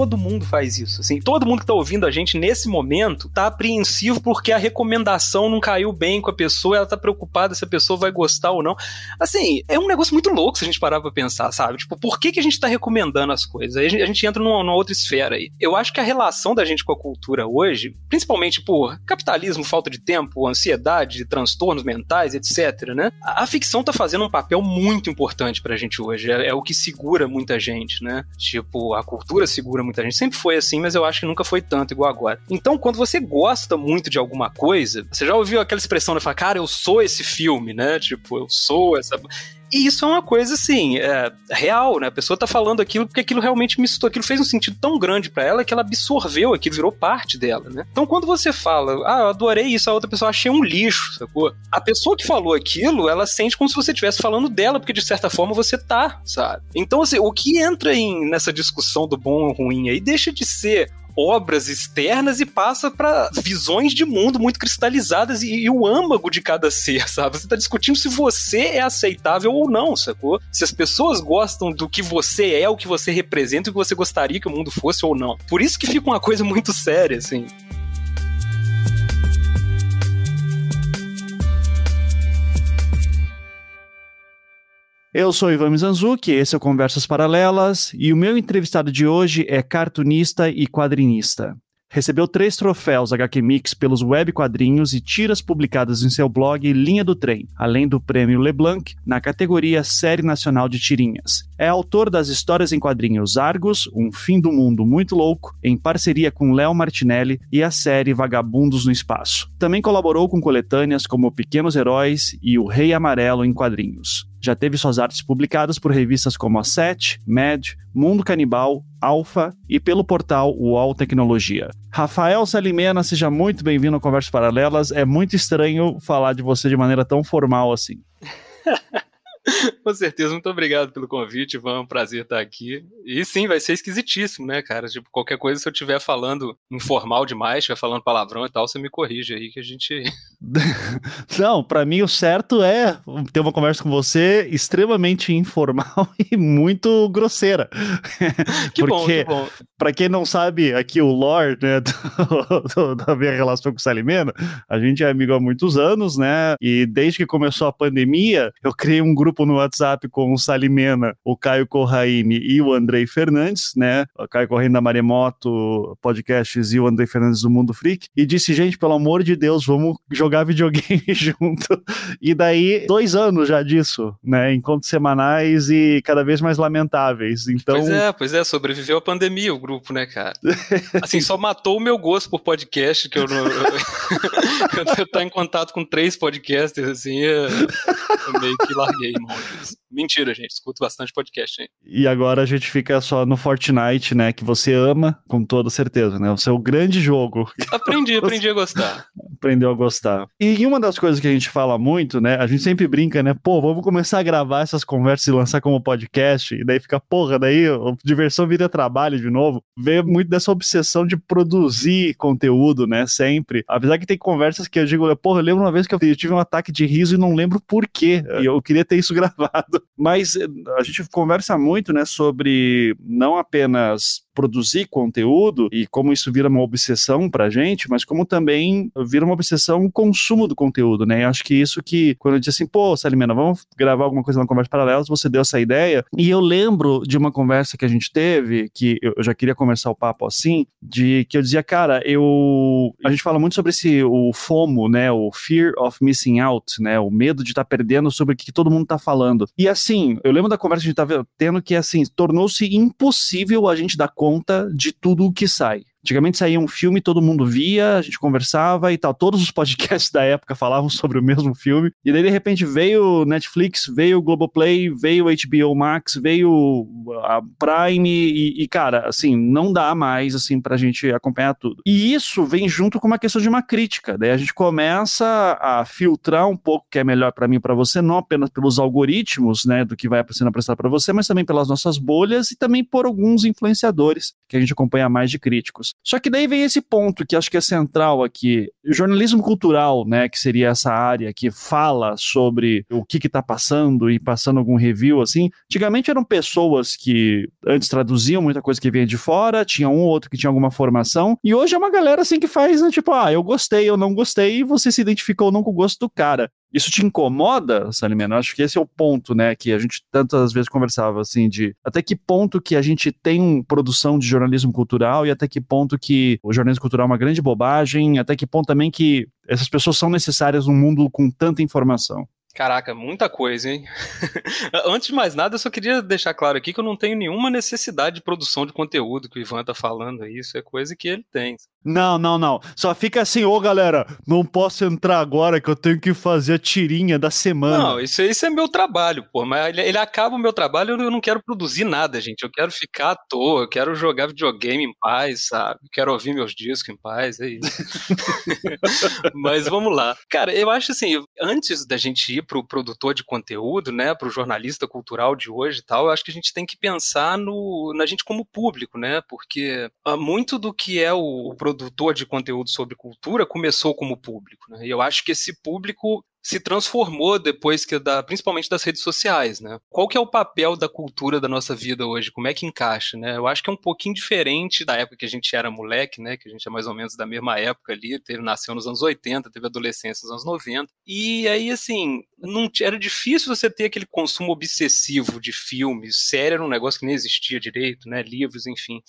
todo mundo faz isso. Assim, todo mundo que tá ouvindo a gente nesse momento tá apreensivo porque a recomendação não caiu bem com a pessoa, ela tá preocupada se a pessoa vai gostar ou não. Assim, é um negócio muito louco se a gente parar pra pensar, sabe? Tipo, por que, que a gente tá recomendando as coisas? Aí a gente, a gente entra numa, numa outra esfera aí. Eu acho que a relação da gente com a cultura hoje, principalmente por capitalismo, falta de tempo, ansiedade, transtornos mentais, etc., né? A, a ficção tá fazendo um papel muito importante pra gente hoje. É, é o que segura muita gente, né? Tipo, a cultura segura muita gente. Sempre foi assim, mas eu acho que nunca foi tanto igual agora. Então, quando você gosta muito de alguma coisa, você já ouviu aquela expressão de falar, cara, eu sou esse filme, né? Tipo, eu sou essa. E isso é uma coisa, assim, é, real, né? A pessoa tá falando aquilo porque aquilo realmente misturou, aquilo fez um sentido tão grande para ela que ela absorveu aquilo, virou parte dela, né? Então quando você fala, ah, eu adorei isso, a outra pessoa achei um lixo, sacou? A pessoa que falou aquilo, ela sente como se você estivesse falando dela, porque de certa forma você tá, sabe? Então, assim, o que entra em, nessa discussão do bom ou ruim aí deixa de ser obras externas e passa para visões de mundo muito cristalizadas e, e, o âmago de cada ser, sabe? Você tá discutindo se você é aceitável ou não, sacou? Se as pessoas gostam do que você é, o que você representa, o que você gostaria que o mundo fosse ou não. Por isso que fica uma coisa muito séria, assim. Eu sou Ivan Mizanzuki, esse é o Conversas Paralelas, e o meu entrevistado de hoje é cartunista e quadrinista. Recebeu três troféus HQ Mix pelos web quadrinhos e tiras publicadas em seu blog Linha do Trem, além do prêmio Leblanc na categoria Série Nacional de Tirinhas. É autor das histórias em quadrinhos Argos, Um Fim do Mundo Muito Louco, em parceria com Léo Martinelli e a série Vagabundos no Espaço. Também colaborou com coletâneas como Pequenos Heróis e O Rei Amarelo em quadrinhos. Já teve suas artes publicadas por revistas como a Set, Mad, Mundo Canibal, Alpha e pelo portal UOL Tecnologia. Rafael Salimena, seja muito bem-vindo ao Conversas Paralelas. É muito estranho falar de você de maneira tão formal assim. Com certeza, muito obrigado pelo convite, Ivan. É um prazer estar aqui. E sim, vai ser esquisitíssimo, né, cara? Tipo, qualquer coisa, se eu estiver falando informal demais, estiver falando palavrão e tal, você me corrige aí que a gente. Não, para mim o certo é ter uma conversa com você extremamente informal e muito grosseira. Que Porque, bom, que bom. Pra quem não sabe, aqui o lore, né, do, do, da minha relação com o Salimena, a gente é amigo há muitos anos, né? E desde que começou a pandemia, eu criei um grupo no WhatsApp com o Salimena, o Caio Corraine e o Andrei Fernandes, né? O Caio Corraine da Maremoto Podcasts e o Andrei Fernandes do Mundo Freak, e disse, gente, pelo amor de Deus, vamos jogar videogame junto. E daí, dois anos já disso, né? Encontros semanais e cada vez mais lamentáveis. Então... Pois é, pois é, sobreviveu a pandemia o grupo, né, cara? Assim, só matou o meu gosto por podcast, que eu não. eu tô em contato com três podcasters, assim, eu, eu meio que larguei, emojis. Mentira, gente. Escuto bastante podcast, hein? E agora a gente fica só no Fortnite, né? Que você ama, com toda certeza, né? O seu grande jogo. Aprendi, aprendi a gostar. Aprendeu a gostar. E uma das coisas que a gente fala muito, né? A gente sempre brinca, né? Pô, vamos começar a gravar essas conversas e lançar como podcast. E daí fica, porra, daí diversão vira trabalho de novo. Vê muito dessa obsessão de produzir conteúdo, né? Sempre. Apesar que tem conversas que eu digo, porra, eu lembro uma vez que eu tive um ataque de riso e não lembro por quê. E eu queria ter isso gravado. Mas eh, a gente conversa muito, né, sobre não apenas produzir conteúdo e como isso vira uma obsessão pra gente, mas como também vira uma obsessão o consumo do conteúdo, né? Eu acho que isso que, quando eu disse assim, pô, Salimena, vamos gravar alguma coisa na Conversa Paralelas, você deu essa ideia. E eu lembro de uma conversa que a gente teve, que eu já queria começar o papo assim, de que eu dizia, cara, eu. A gente fala muito sobre esse, o FOMO, né? O Fear of Missing Out, né? O medo de estar tá perdendo sobre o que todo mundo tá falando. E assim, eu lembro da conversa que a gente tava tendo que, assim, tornou-se impossível a gente dar conta de tudo o que sai. Antigamente saía um filme, todo mundo via, a gente conversava e tal. Todos os podcasts da época falavam sobre o mesmo filme. E daí, de repente, veio Netflix, veio o Globoplay, veio HBO Max, veio a Prime e, e, cara, assim, não dá mais, assim, pra gente acompanhar tudo. E isso vem junto com uma questão de uma crítica. Daí a gente começa a filtrar um pouco o que é melhor para mim e pra você, não apenas pelos algoritmos, né, do que vai sendo apresentado para você, mas também pelas nossas bolhas e também por alguns influenciadores que a gente acompanha mais de críticos. Só que daí vem esse ponto que acho que é central aqui. O jornalismo cultural, né, que seria essa área que fala sobre o que está passando e passando algum review assim. Antigamente eram pessoas que antes traduziam muita coisa que vinha de fora, tinha um ou outro que tinha alguma formação, e hoje é uma galera assim que faz, né, tipo, ah, eu gostei, eu não gostei, e você se identificou ou não com o gosto do cara. Isso te incomoda, Salimena? Acho que esse é o ponto, né, que a gente tantas vezes conversava, assim, de até que ponto que a gente tem produção de jornalismo cultural e até que ponto que o jornalismo cultural é uma grande bobagem, até que ponto também que essas pessoas são necessárias num mundo com tanta informação. Caraca, muita coisa, hein? Antes de mais nada, eu só queria deixar claro aqui que eu não tenho nenhuma necessidade de produção de conteúdo que o Ivan tá falando aí. Isso é coisa que ele tem. Não, não, não. Só fica assim, ô galera, não posso entrar agora que eu tenho que fazer a tirinha da semana. Não, isso, isso é meu trabalho, pô. Mas ele, ele acaba o meu trabalho eu não quero produzir nada, gente. Eu quero ficar à toa, eu quero jogar videogame em paz, sabe? quero ouvir meus discos em paz, é isso. mas vamos lá. Cara, eu acho assim, antes da gente ir pro produtor de conteúdo, né, pro jornalista cultural de hoje e tal, eu acho que a gente tem que pensar no, na gente como público, né? Porque ah, muito do que é o produtor de conteúdo sobre cultura começou como público. Né? E eu acho que esse público se transformou depois que da, principalmente das redes sociais, né? Qual que é o papel da cultura da nossa vida hoje? Como é que encaixa, né? Eu acho que é um pouquinho diferente da época que a gente era moleque, né? Que a gente é mais ou menos da mesma época ali, teve nasceu nos anos 80, teve adolescência nos anos 90. E aí assim, não era difícil você ter aquele consumo obsessivo de filmes, série era um negócio que nem existia direito, né? Livros, enfim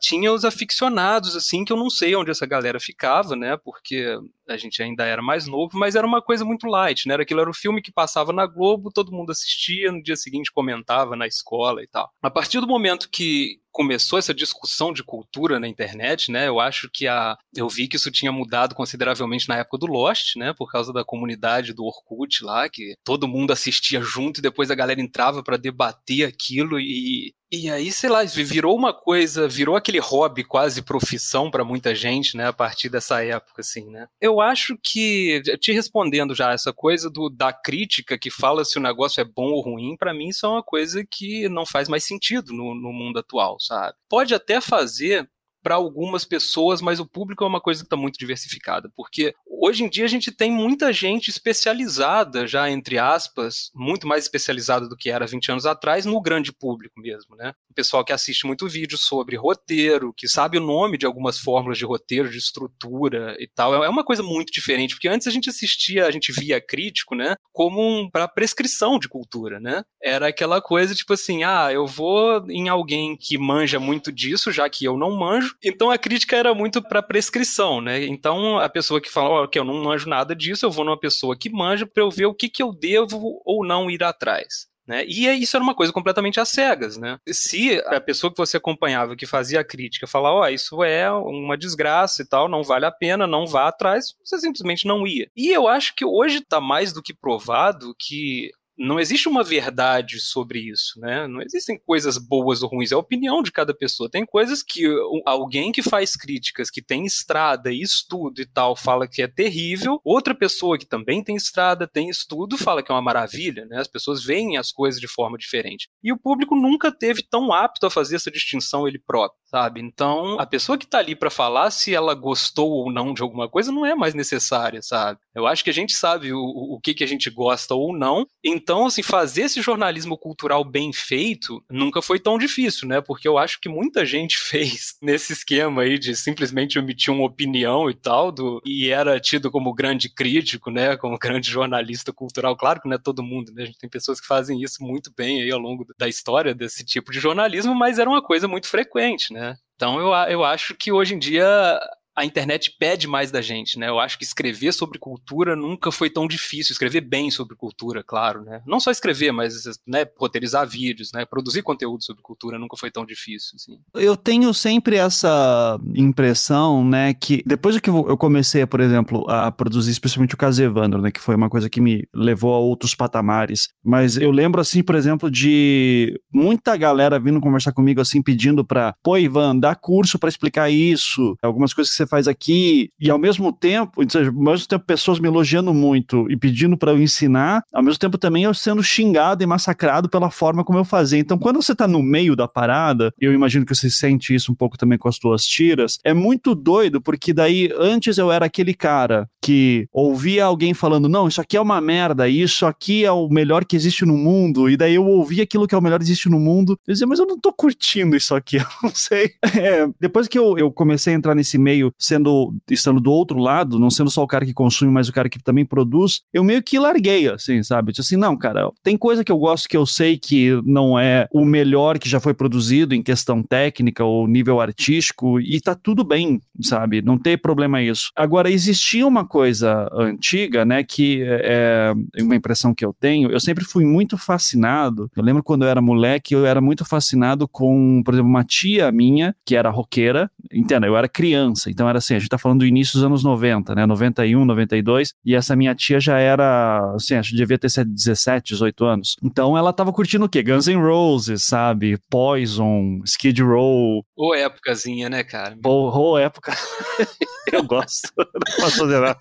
tinha os aficionados, assim, que eu não sei onde essa galera ficava, né? Porque a gente ainda era mais novo, mas era uma coisa muito light, né? Aquilo era o filme que passava na Globo, todo mundo assistia, no dia seguinte comentava na escola e tal. A partir do momento que começou essa discussão de cultura na internet, né? Eu acho que a eu vi que isso tinha mudado consideravelmente na época do Lost, né? Por causa da comunidade do Orkut lá, que todo mundo assistia junto e depois a galera entrava para debater aquilo e e aí, sei lá, virou uma coisa, virou aquele hobby quase profissão para muita gente, né, a partir dessa época, assim, né. Eu acho que, te respondendo já essa coisa do, da crítica que fala se o negócio é bom ou ruim, para mim isso é uma coisa que não faz mais sentido no, no mundo atual, sabe. Pode até fazer para algumas pessoas, mas o público é uma coisa que está muito diversificada, porque hoje em dia a gente tem muita gente especializada, já entre aspas, muito mais especializada do que era 20 anos atrás, no grande público mesmo, né? O pessoal que assiste muito vídeo sobre roteiro, que sabe o nome de algumas fórmulas de roteiro, de estrutura e tal, é uma coisa muito diferente, porque antes a gente assistia, a gente via crítico, né, como um, para prescrição de cultura, né? Era aquela coisa tipo assim, ah, eu vou em alguém que manja muito disso, já que eu não manjo, então a crítica era muito para prescrição, né? Então a pessoa que fala, ó, oh, que eu não manjo nada disso, eu vou numa pessoa que manja para eu ver o que, que eu devo ou não ir atrás. Né? E é, isso era uma coisa completamente às cegas, né? Se a pessoa que você acompanhava, que fazia a crítica, falar, ó, oh, isso é uma desgraça e tal, não vale a pena, não vá atrás, você simplesmente não ia. E eu acho que hoje está mais do que provado que não existe uma verdade sobre isso, né? Não existem coisas boas ou ruins, é a opinião de cada pessoa. Tem coisas que alguém que faz críticas, que tem estrada e estudo e tal, fala que é terrível, outra pessoa que também tem estrada, tem estudo, fala que é uma maravilha, né? As pessoas veem as coisas de forma diferente. E o público nunca teve tão apto a fazer essa distinção ele próprio, sabe? Então, a pessoa que tá ali para falar se ela gostou ou não de alguma coisa não é mais necessária, sabe? Eu acho que a gente sabe o, o que, que a gente gosta ou não, então então, assim, fazer esse jornalismo cultural bem feito nunca foi tão difícil, né? Porque eu acho que muita gente fez nesse esquema aí de simplesmente emitir uma opinião e tal, do, e era tido como grande crítico, né? Como grande jornalista cultural. Claro que não é todo mundo, né? A gente tem pessoas que fazem isso muito bem aí ao longo da história desse tipo de jornalismo, mas era uma coisa muito frequente, né? Então eu, eu acho que hoje em dia a internet pede mais da gente, né? Eu acho que escrever sobre cultura nunca foi tão difícil, escrever bem sobre cultura, claro, né? Não só escrever, mas né, roteirizar vídeos, né? Produzir conteúdo sobre cultura nunca foi tão difícil, assim. Eu tenho sempre essa impressão, né, que depois que eu comecei, por exemplo, a produzir especialmente o caso Evandro, né, que foi uma coisa que me levou a outros patamares, mas eu lembro assim, por exemplo, de muita galera vindo conversar comigo assim pedindo para, pô, Ivan, dá curso para explicar isso, algumas coisas que você faz aqui, e ao mesmo tempo, seja, ao mesmo tempo pessoas me elogiando muito e pedindo para eu ensinar, ao mesmo tempo também eu sendo xingado e massacrado pela forma como eu fazia. Então, quando você tá no meio da parada, eu imagino que você sente isso um pouco também com as tuas tiras, é muito doido, porque daí antes eu era aquele cara que ouvia alguém falando, não, isso aqui é uma merda, isso aqui é o melhor que existe no mundo, e daí eu ouvia aquilo que é o melhor que existe no mundo, eu dizia, mas eu não tô curtindo isso aqui, eu não sei. É, depois que eu, eu comecei a entrar nesse meio, sendo, estando do outro lado, não sendo só o cara que consome, mas o cara que também produz, eu meio que larguei, assim, sabe? Disse assim, não, cara, tem coisa que eu gosto que eu sei que não é o melhor que já foi produzido em questão técnica ou nível artístico, e tá tudo bem, sabe? Não tem problema isso. Agora, existia uma coisa antiga, né, que é, é uma impressão que eu tenho, eu sempre fui muito fascinado, eu lembro quando eu era moleque, eu era muito fascinado com, por exemplo, uma tia minha, que era roqueira, entenda, eu era criança, então era assim, a gente tá falando do início dos anos 90, né, 91, 92, e essa minha tia já era, assim, acho que devia ter 17, 18 anos. Então ela tava curtindo o quê? Guns N' Roses, sabe? Poison, Skid Row. Ô épocazinha, né, cara? Ô, época. eu gosto, não posso fazer nada.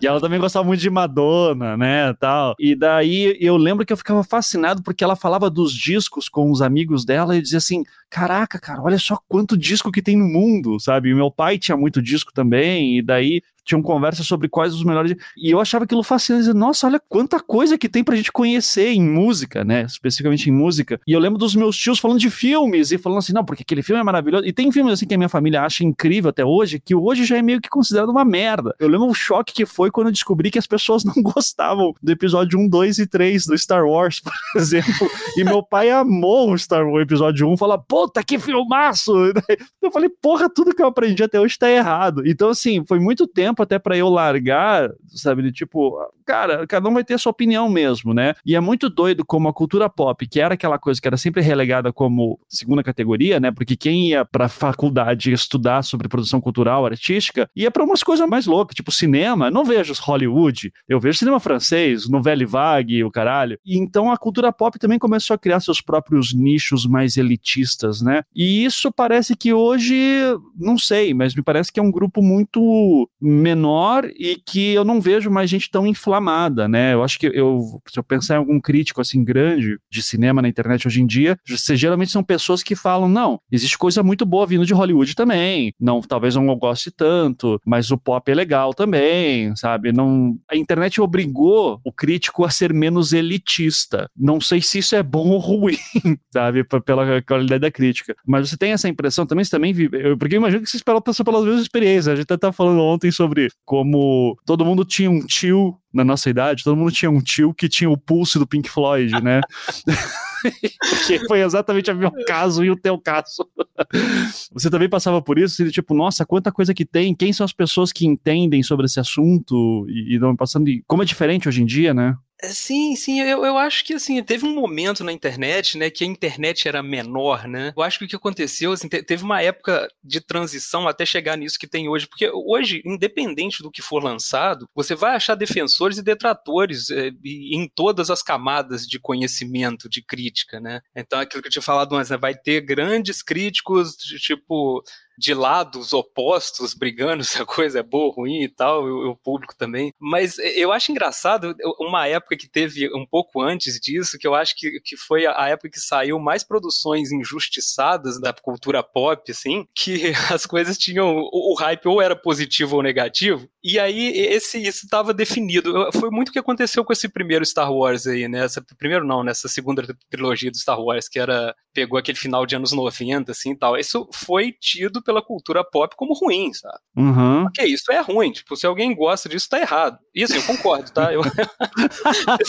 E ela também gostava muito de Madonna, né, tal. E daí eu lembro que eu ficava fascinado porque ela falava dos discos com os amigos dela e dizia assim, caraca, cara, olha só quanto disco que tem no mundo, sabe? E meu pai tinha muito disco também, e daí tinham conversas sobre quais os melhores. E eu achava aquilo fascinante. Nossa, olha quanta coisa que tem pra gente conhecer em música, né? Especificamente em música. E eu lembro dos meus tios falando de filmes e falando assim, não, porque aquele filme é maravilhoso. E tem filmes assim que a minha família acha incrível até hoje, que hoje já é meio que considerado uma merda. Eu lembro o choque que foi quando eu descobri que as pessoas não gostavam do episódio 1, 2 e 3 do Star Wars, por exemplo. e meu pai amou o Star Wars episódio 1, fala, puta que filmaço! Eu falei, porra, tudo que eu aprendi até hoje tá errado. Então, assim, foi muito tempo tempo até para eu largar, sabe? Tipo, cara, cada um vai ter a sua opinião mesmo, né? E é muito doido como a cultura pop, que era aquela coisa que era sempre relegada como segunda categoria, né? Porque quem ia pra faculdade estudar sobre produção cultural, artística, ia para umas coisas mais loucas, tipo cinema. Não vejo Hollywood, eu vejo cinema francês, novela vague, o caralho. E então a cultura pop também começou a criar seus próprios nichos mais elitistas, né? E isso parece que hoje, não sei, mas me parece que é um grupo muito menor e que eu não vejo mais gente tão inflamada, né? Eu acho que eu, se eu pensar em algum crítico assim grande de cinema na internet hoje em dia, geralmente são pessoas que falam, não, existe coisa muito boa vindo de Hollywood também, não, talvez não goste tanto, mas o pop é legal também, sabe? Não, a internet obrigou o crítico a ser menos elitista. Não sei se isso é bom ou ruim, sabe? Pela qualidade da crítica. Mas você tem essa impressão também, você também vive, porque eu imagino que você espera passar pelas mesmas experiências. A gente até tá falando ontem sobre sobre como todo mundo tinha um tio na nossa idade, todo mundo tinha um tio que tinha o pulso do Pink Floyd, né? que foi exatamente o meu caso e o teu caso. Você também passava por isso? Tipo, nossa, quanta coisa que tem, quem são as pessoas que entendem sobre esse assunto e, e não passando. De... Como é diferente hoje em dia, né? Sim, sim, eu, eu acho que assim, teve um momento na internet, né, que a internet era menor, né? Eu acho que o que aconteceu, assim, teve uma época de transição até chegar nisso que tem hoje, porque hoje, independente do que for lançado, você vai achar defensores e detratores é, em todas as camadas de conhecimento, de crítica, né? Então, aquilo que eu tinha falado antes, né, vai ter grandes críticos, de, tipo, de lados opostos brigando se a coisa é boa ou ruim e tal, o, o público também. Mas eu acho engraçado uma época que teve um pouco antes disso, que eu acho que, que foi a época que saiu mais produções injustiçadas da cultura pop, assim, que as coisas tinham. O, o hype ou era positivo ou negativo, e aí esse isso estava definido. Foi muito o que aconteceu com esse primeiro Star Wars aí, né? Essa, primeiro não, nessa segunda trilogia do Star Wars, que era. pegou aquele final de anos 90, assim e tal. Isso foi tido pela cultura pop como ruim, sabe? Uhum. Porque isso é ruim. Tipo, se alguém gosta disso, tá errado. Isso, eu concordo, tá? Eu...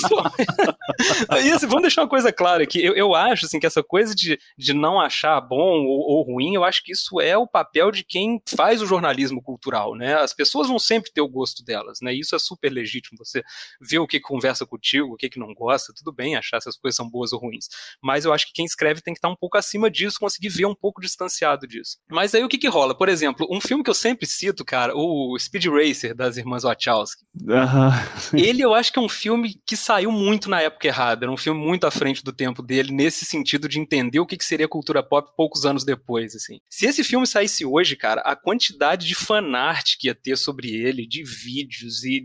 isso, vamos deixar uma coisa clara aqui. Eu, eu acho, assim, que essa coisa de, de não achar bom ou, ou ruim, eu acho que isso é o papel de quem faz o jornalismo cultural, né? As pessoas vão sempre sempre ter o gosto delas, né? Isso é super legítimo. Você vê o que conversa contigo, o que, que não gosta, tudo bem achar se as coisas são boas ou ruins. Mas eu acho que quem escreve tem que estar um pouco acima disso, conseguir ver um pouco distanciado disso. Mas aí o que que rola? Por exemplo, um filme que eu sempre cito, cara, o Speed Racer das irmãs Wachowski. Ele eu acho que é um filme que saiu muito na época errada, era um filme muito à frente do tempo dele, nesse sentido de entender o que, que seria cultura pop poucos anos depois, assim. Se esse filme saísse hoje, cara, a quantidade de fanart que ia ter sobre ele, de vídeos e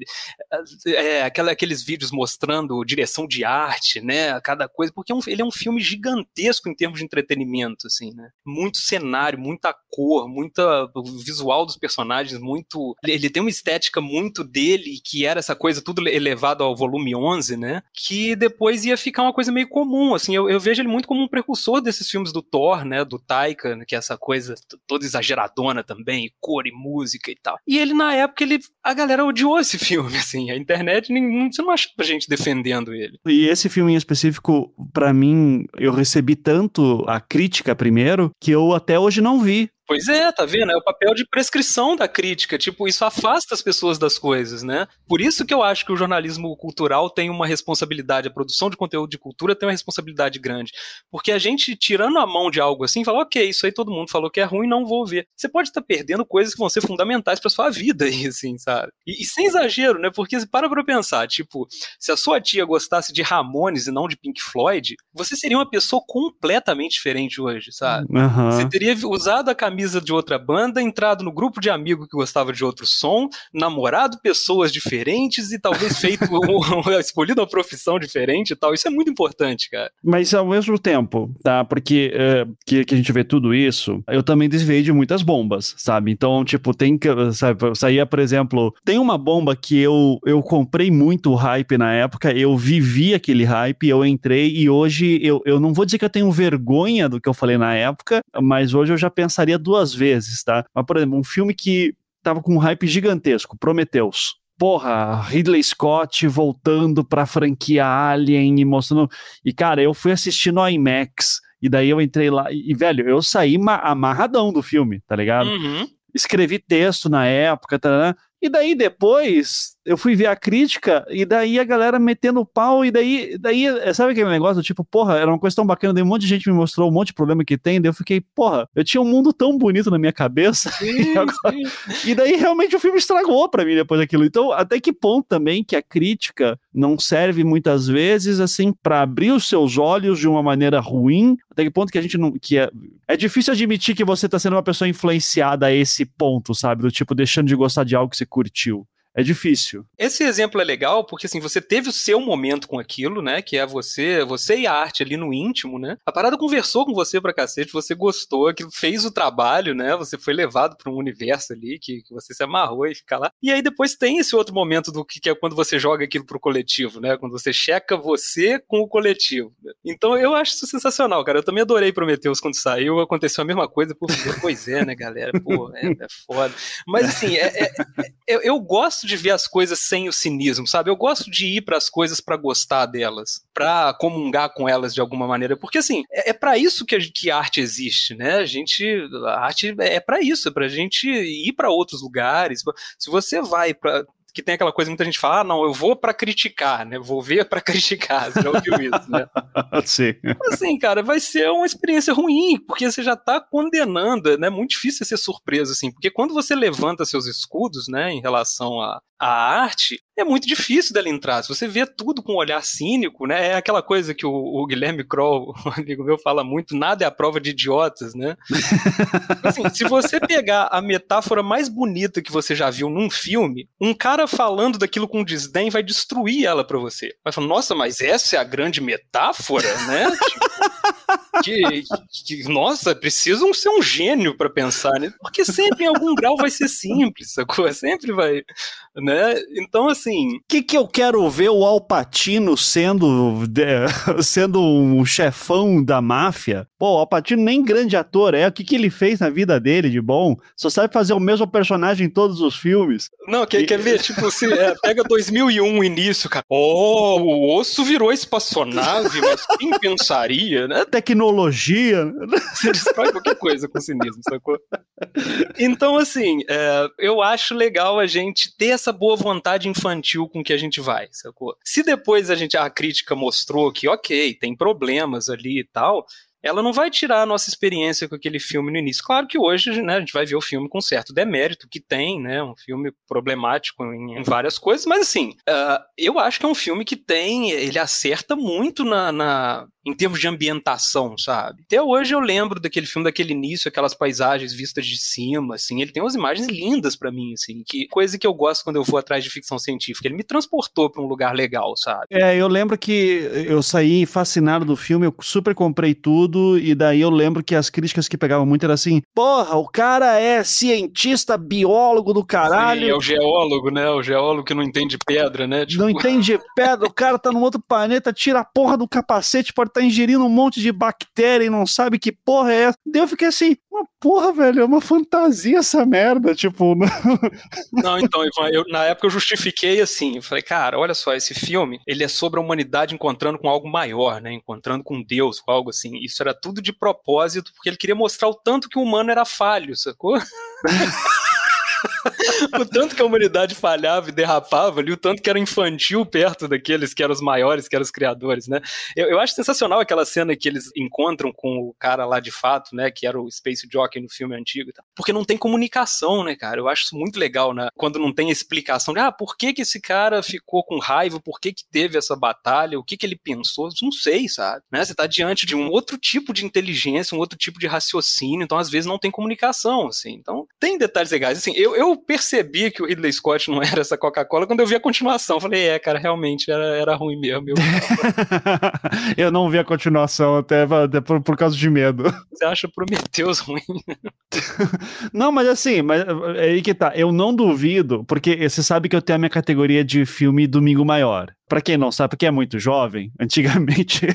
é, aquela, aqueles vídeos mostrando direção de arte, né, cada coisa, porque é um- ele é um filme gigantesco em termos de entretenimento, assim, né? Muito cenário, muita cor, muita visual dos personagens, muito. Ele tem uma estética muito dele, que era essa coisa tudo elevado ao volume 11, né? Que depois ia ficar uma coisa meio comum, assim. Eu, eu vejo ele muito como um precursor desses filmes do Thor, né? Do Taika, né, que é essa coisa toda exageradona também, cor e música e tal. E ele, na época, ele, a galera odiou esse filme, assim. A internet, nenhum, você não achava gente defendendo ele. E esse filme em específico, pra mim, eu recebi tanto a crítica primeiro que eu até hoje não vi. Pois é, tá vendo? É o papel de prescrição da crítica. Tipo, isso afasta as pessoas das coisas, né? Por isso que eu acho que o jornalismo cultural tem uma responsabilidade, a produção de conteúdo de cultura tem uma responsabilidade grande. Porque a gente, tirando a mão de algo assim, fala, ok, isso aí todo mundo falou que é ruim, não vou ver. Você pode estar perdendo coisas que vão ser fundamentais pra sua vida aí, assim, sabe? E, e sem exagero, né? Porque para pra pensar, tipo, se a sua tia gostasse de Ramones e não de Pink Floyd, você seria uma pessoa completamente diferente hoje, sabe? Aham. Você teria usado a camisa de outra banda, entrado no grupo de amigo que gostava de outro som, namorado pessoas diferentes e talvez feito um, escolhido uma profissão diferente e tal. Isso é muito importante, cara. Mas ao mesmo tempo, tá? Porque é, que, que a gente vê tudo isso, eu também desviei de muitas bombas, sabe? Então, tipo, tem que. Sabe, saía, por exemplo, tem uma bomba que eu, eu comprei muito hype na época, eu vivi aquele hype, eu entrei e hoje eu, eu não vou dizer que eu tenho vergonha do que eu falei na época, mas hoje eu já pensaria duas vezes, tá? Mas, por exemplo, um filme que tava com um hype gigantesco, Prometheus. Porra, Ridley Scott voltando pra franquia Alien e mostrando. E, cara, eu fui assistir no IMAX. E daí eu entrei lá. E, velho, eu saí ma- amarradão do filme, tá ligado? Uhum. Escrevi texto na época, tá, e daí depois eu fui ver a crítica, e daí a galera metendo o pau, e daí, daí sabe aquele negócio, tipo, porra, era uma coisa tão bacana, daí um monte de gente me mostrou um monte de problema que tem, daí eu fiquei, porra, eu tinha um mundo tão bonito na minha cabeça, Sim, agora- sim. e daí realmente o filme estragou pra mim depois daquilo. Então, até que ponto também que a crítica não serve muitas vezes assim pra abrir os seus olhos de uma maneira ruim? Até que ponto que a gente não que é é difícil admitir que você tá sendo uma pessoa influenciada a esse ponto, sabe? Do tipo deixando de gostar de algo que você curtiu. É difícil. Esse exemplo é legal porque assim, você teve o seu momento com aquilo, né? Que é você, você e a arte ali no íntimo, né? A parada conversou com você pra cacete, você gostou, aquilo fez o trabalho, né? Você foi levado pra um universo ali que, que você se amarrou e fica lá. E aí depois tem esse outro momento do que, que é quando você joga aquilo pro coletivo, né? Quando você checa você com o coletivo. Então eu acho isso sensacional, cara. Eu também adorei Prometheus quando saiu, aconteceu a mesma coisa, pô, pois é, né, galera? Pô, é, é foda. Mas assim, é- é- eu, eu gosto de ver as coisas sem o cinismo, sabe? Eu gosto de ir para as coisas para gostar delas, para comungar com elas de alguma maneira, porque assim, é, é para isso que a, que a arte existe, né? A gente, a arte é para isso, é pra gente ir para outros lugares. Se você vai para que tem aquela coisa, muita gente fala, ah, não, eu vou para criticar, né? Vou ver para criticar. Você já ouviu isso, né? Sim. assim, cara, vai ser uma experiência ruim, porque você já tá condenando, né? É muito difícil ser surpreso, assim, porque quando você levanta seus escudos, né, em relação à à arte, é muito difícil dela entrar. Se você vê tudo com um olhar cínico, né, é aquela coisa que o, o Guilherme Kroll, um amigo meu, fala muito, nada é a prova de idiotas, né? assim, se você pegar a metáfora mais bonita que você já viu num filme, um cara falando daquilo com desdém vai destruir ela pra você. Vai falar, nossa, mas essa é a grande metáfora, né? Tipo, que, que- nossa, precisam ser um gênio pra pensar, né? Porque sempre em algum grau vai ser simples, sacou? Sempre vai, né? Então, assim, O que, que eu quero ver o Alpatino sendo, de- sendo um chefão da máfia? Pô, o Alpatino nem grande ator é. O que, que ele fez na vida dele de bom? Só sabe fazer o mesmo personagem em todos os filmes. Não, quer, quer ver? Tipo, se é, pega 2001 o início, cara. Oh, o osso virou espaçonave, mas quem pensaria, né? Tecnologia psicologia. Você destrói qualquer coisa com cinismo, sacou? Então, assim, é, eu acho legal a gente ter essa boa vontade infantil com que a gente vai, sacou? Se depois a gente, a crítica mostrou que, ok, tem problemas ali e tal, ela não vai tirar a nossa experiência com aquele filme no início. Claro que hoje né, a gente vai ver o filme com certo demérito, que tem, né? Um filme problemático em, várias coisas, mas assim, uh, eu acho que é um filme que tem, ele acerta muito na, na em termos de ambientação, sabe? Até hoje eu lembro daquele filme, daquele início, aquelas paisagens vistas de cima, assim, ele tem umas imagens lindas para mim, assim, que coisa que eu gosto quando eu vou atrás de ficção científica, ele me transportou para um lugar legal, sabe? É, eu lembro que eu saí fascinado do filme, eu super comprei tudo, e daí eu lembro que as críticas que pegavam muito era assim, porra, o cara é cientista, biólogo do caralho. Sim, é o geólogo, né? O geólogo que não entende pedra, né? Tipo... Não entende pedra, o cara tá num outro planeta, tira a porra do capacete, pode tá ingerindo um monte de bactéria e não sabe que porra é essa. Daí eu fiquei assim, uma porra, velho, é uma fantasia essa merda, tipo. Não, então, Ivan, eu, na época eu justifiquei assim, eu falei, cara, olha só, esse filme, ele é sobre a humanidade encontrando com algo maior, né, encontrando com Deus, com algo assim. Isso era tudo de propósito, porque ele queria mostrar o tanto que o humano era falho, sacou? o tanto que a humanidade falhava e derrapava ali, o tanto que era infantil perto daqueles que eram os maiores, que eram os criadores, né? Eu, eu acho sensacional aquela cena que eles encontram com o cara lá de fato, né? Que era o Space Jockey no filme antigo, porque não tem comunicação, né, cara? Eu acho isso muito legal, né? Quando não tem explicação de, ah, por que que esse cara ficou com raiva, por que que teve essa batalha, o que que ele pensou, não sei, sabe? Né? Você tá diante de um outro tipo de inteligência, um outro tipo de raciocínio, então às vezes não tem comunicação, assim. Então tem detalhes legais. Assim, eu, eu percebi que o Ridley Scott não era essa Coca-Cola quando eu vi a continuação. Falei, é, cara, realmente era, era ruim mesmo. Eu... eu não vi a continuação até, até por, por causa de medo. Você acha Prometheus ruim? não, mas assim, mas é aí que tá. Eu não duvido, porque você sabe que eu tenho a minha categoria de filme Domingo Maior. Para quem não sabe, porque é muito jovem, antigamente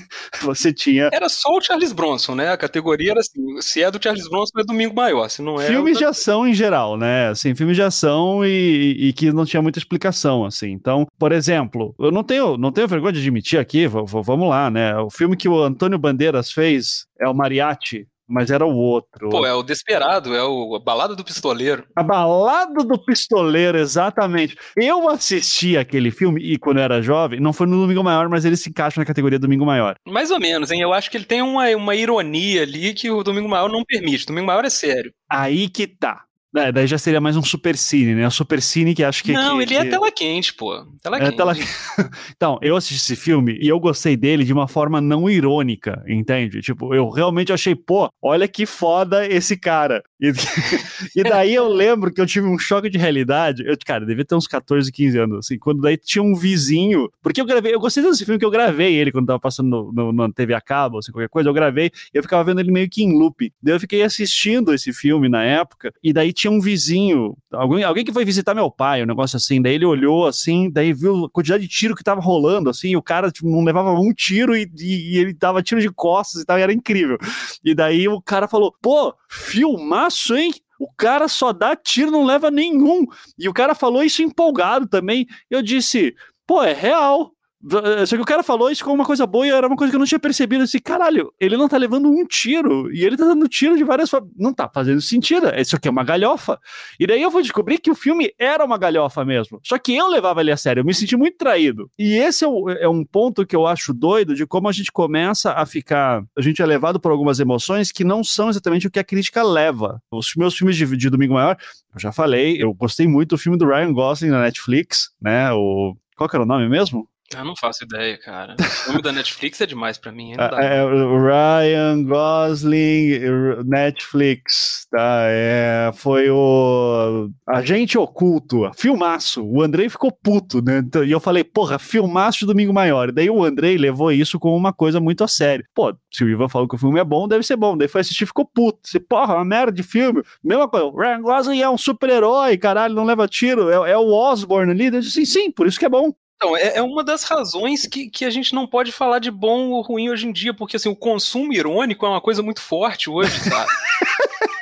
você tinha. Era só o Charles Bronson, né? A categoria era assim: se é do Charles Bronson, é Domingo Maior. Se não é. Filmes outra... de ação em geral, né? Assim, filmes de ação e, e, que não tinha muita explicação, assim. Então, por exemplo, eu não tenho, não tenho vergonha de admitir aqui, vamos lá, né? O filme que o Antônio Bandeiras fez é o Mariachi, mas era o outro. Pô, é o Desperado, é o a Balada do Pistoleiro. A Balada do Pistoleiro, exatamente. Eu assisti aquele filme e quando eu era jovem, não foi no Domingo Maior, mas ele se encaixa na categoria Domingo Maior. Mais ou menos, hein? Eu acho que ele tem uma, uma ironia ali que o Domingo Maior não permite. O Domingo Maior é sério. Aí que tá. É, daí já seria mais um super cine, né? O super cine que acho que. Não, que, ele é que... é tela quente, pô. Tela é quente. Tela... então, eu assisti esse filme e eu gostei dele de uma forma não irônica, entende? Tipo, eu realmente achei, pô, olha que foda esse cara. E, e daí eu lembro que eu tive um choque de realidade. Eu, cara, devia ter uns 14, 15 anos, assim, quando daí tinha um vizinho. Porque eu gravei, eu gostei desse filme que eu gravei ele quando tava passando no, no, na TV a cabo, assim, qualquer coisa, eu gravei e eu ficava vendo ele meio que em loop. Daí eu fiquei assistindo esse filme na época, e daí tinha um vizinho, alguém, alguém que foi visitar meu pai, um negócio assim, daí ele olhou assim, daí viu a quantidade de tiro que tava rolando, assim, o cara tipo, não levava um tiro e, e, e ele dava tiro de costas e tal, e era incrível. E daí o cara falou, pô, filmaço, hein? O cara só dá tiro, não leva nenhum. E o cara falou isso empolgado também. Eu disse, pô, é real. Eh, só que o cara falou isso como uma coisa boa e era uma coisa que eu não tinha percebido. Assim, caralho, ele não tá levando um tiro. E ele tá dando tiro de várias formas. Não tá fazendo sentido. Isso aqui é uma galhofa. E daí eu vou descobrir que o filme era uma galhofa mesmo. Só que eu levava ele a sério. Eu me senti muito traído. E esse é, é um ponto que eu acho doido de como a gente começa a ficar. A gente é levado por algumas emoções que não são exatamente o que a crítica leva. Os meus filmes de, de Domingo Maior, eu já falei, eu gostei muito do filme do Ryan Gosling na Netflix, né? O. Qual que era o nome mesmo? Eu não faço ideia, cara. O filme da Netflix é demais para mim. É, é, Ryan Gosling, Netflix, tá? É, foi o Agente Oculto, filmaço. O Andrei ficou puto, né? Então, e eu falei, porra, filmaço de Domingo Maior. E daí o Andrei levou isso como uma coisa muito a sério. Pô, se o Ivan falou que o filme é bom, deve ser bom. Daí foi assistir e ficou puto. Você, porra, uma merda de filme. Mesma coisa, o Ryan Gosling é um super-herói, caralho, não leva tiro. É, é o Osborne ali. Eu disse, sim, sim, por isso que é bom. Então, é, é, uma das razões que, que a gente não pode falar de bom ou ruim hoje em dia, porque assim, o consumo irônico é uma coisa muito forte hoje, sabe?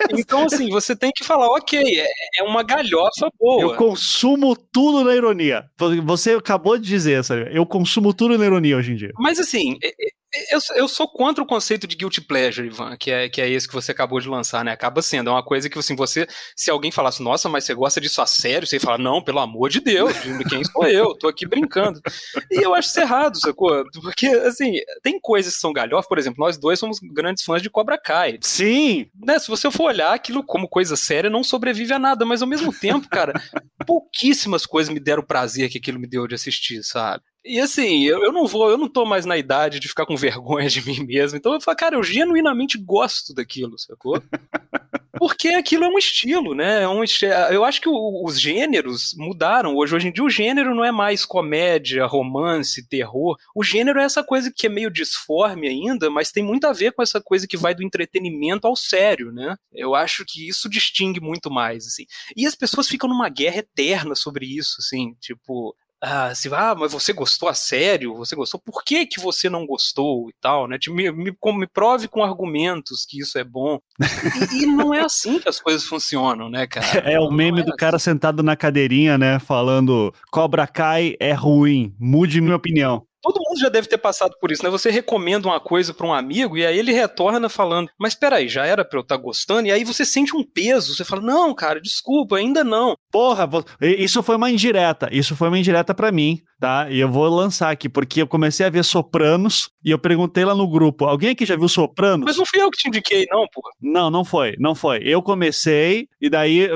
Então, assim, você tem que falar, ok, é, é uma galhofa boa. Eu consumo tudo na ironia. Você acabou de dizer, sabe? Eu consumo tudo na ironia hoje em dia. Mas, assim, é, é Eu, eu sou contra o conceito de guilty pleasure, Ivan, que é, que é esse que você acabou de lançar, né? Acaba sendo, é uma coisa que assim, você, se alguém falasse, nossa, mas você gosta disso a sério, você fala, não, pelo amor de Deus, quem sou eu? Tô aqui brincando. E eu acho isso errado, sacou? Porque, assim, tem coisas que são galhofas, por exemplo, nós dois somos grandes fãs de Cobra Kai. Sim! Né, se você for olhar aquilo como coisa séria, não sobrevive a nada, mas ao mesmo tempo, cara, pouquíssimas coisas me deram o prazer que aquilo me deu de assistir, sabe? E assim, eu, eu não vou, eu não tô mais na idade de ficar com vergonha de mim mesmo. Então eu falo, cara, eu genuinamente gosto daquilo, sacou? Porque aquilo é um estilo, né? É um Eu acho que o, os gêneros mudaram. Hoje, hoje em dia, o gênero não é mais comédia, romance, terror. O gênero é essa coisa que é meio disforme ainda, mas tem muito a ver com essa coisa que vai do entretenimento ao sério, né? Eu acho que isso distingue muito mais, assim. E as pessoas ficam numa guerra eterna sobre isso, assim, tipo, ah, se, ah, mas você gostou a sério? Você gostou? Por que, que você não gostou e tal, né? Me, me, me prove com argumentos que isso é bom. E, e, não é assim que as coisas funcionam, né, cara? É o meme é do assim. cara sentado na cadeirinha, né, falando Cobra Kai é ruim, mude minha opinião. Todo mundo já deve ter passado por isso, né? Você recomenda uma coisa para um amigo e aí ele retorna falando: Mas peraí, já era pra eu estar tá gostando? E aí você sente um peso. Você fala: Não, cara, desculpa, ainda não. Porra, isso foi uma indireta. Isso foi uma indireta para mim tá? E eu vou lançar aqui, porque eu comecei a ver Sopranos e eu perguntei lá no grupo: alguém aqui já viu Sopranos? Mas não fui eu que te indiquei, não, pô. Não, não foi, não foi. Eu comecei e daí,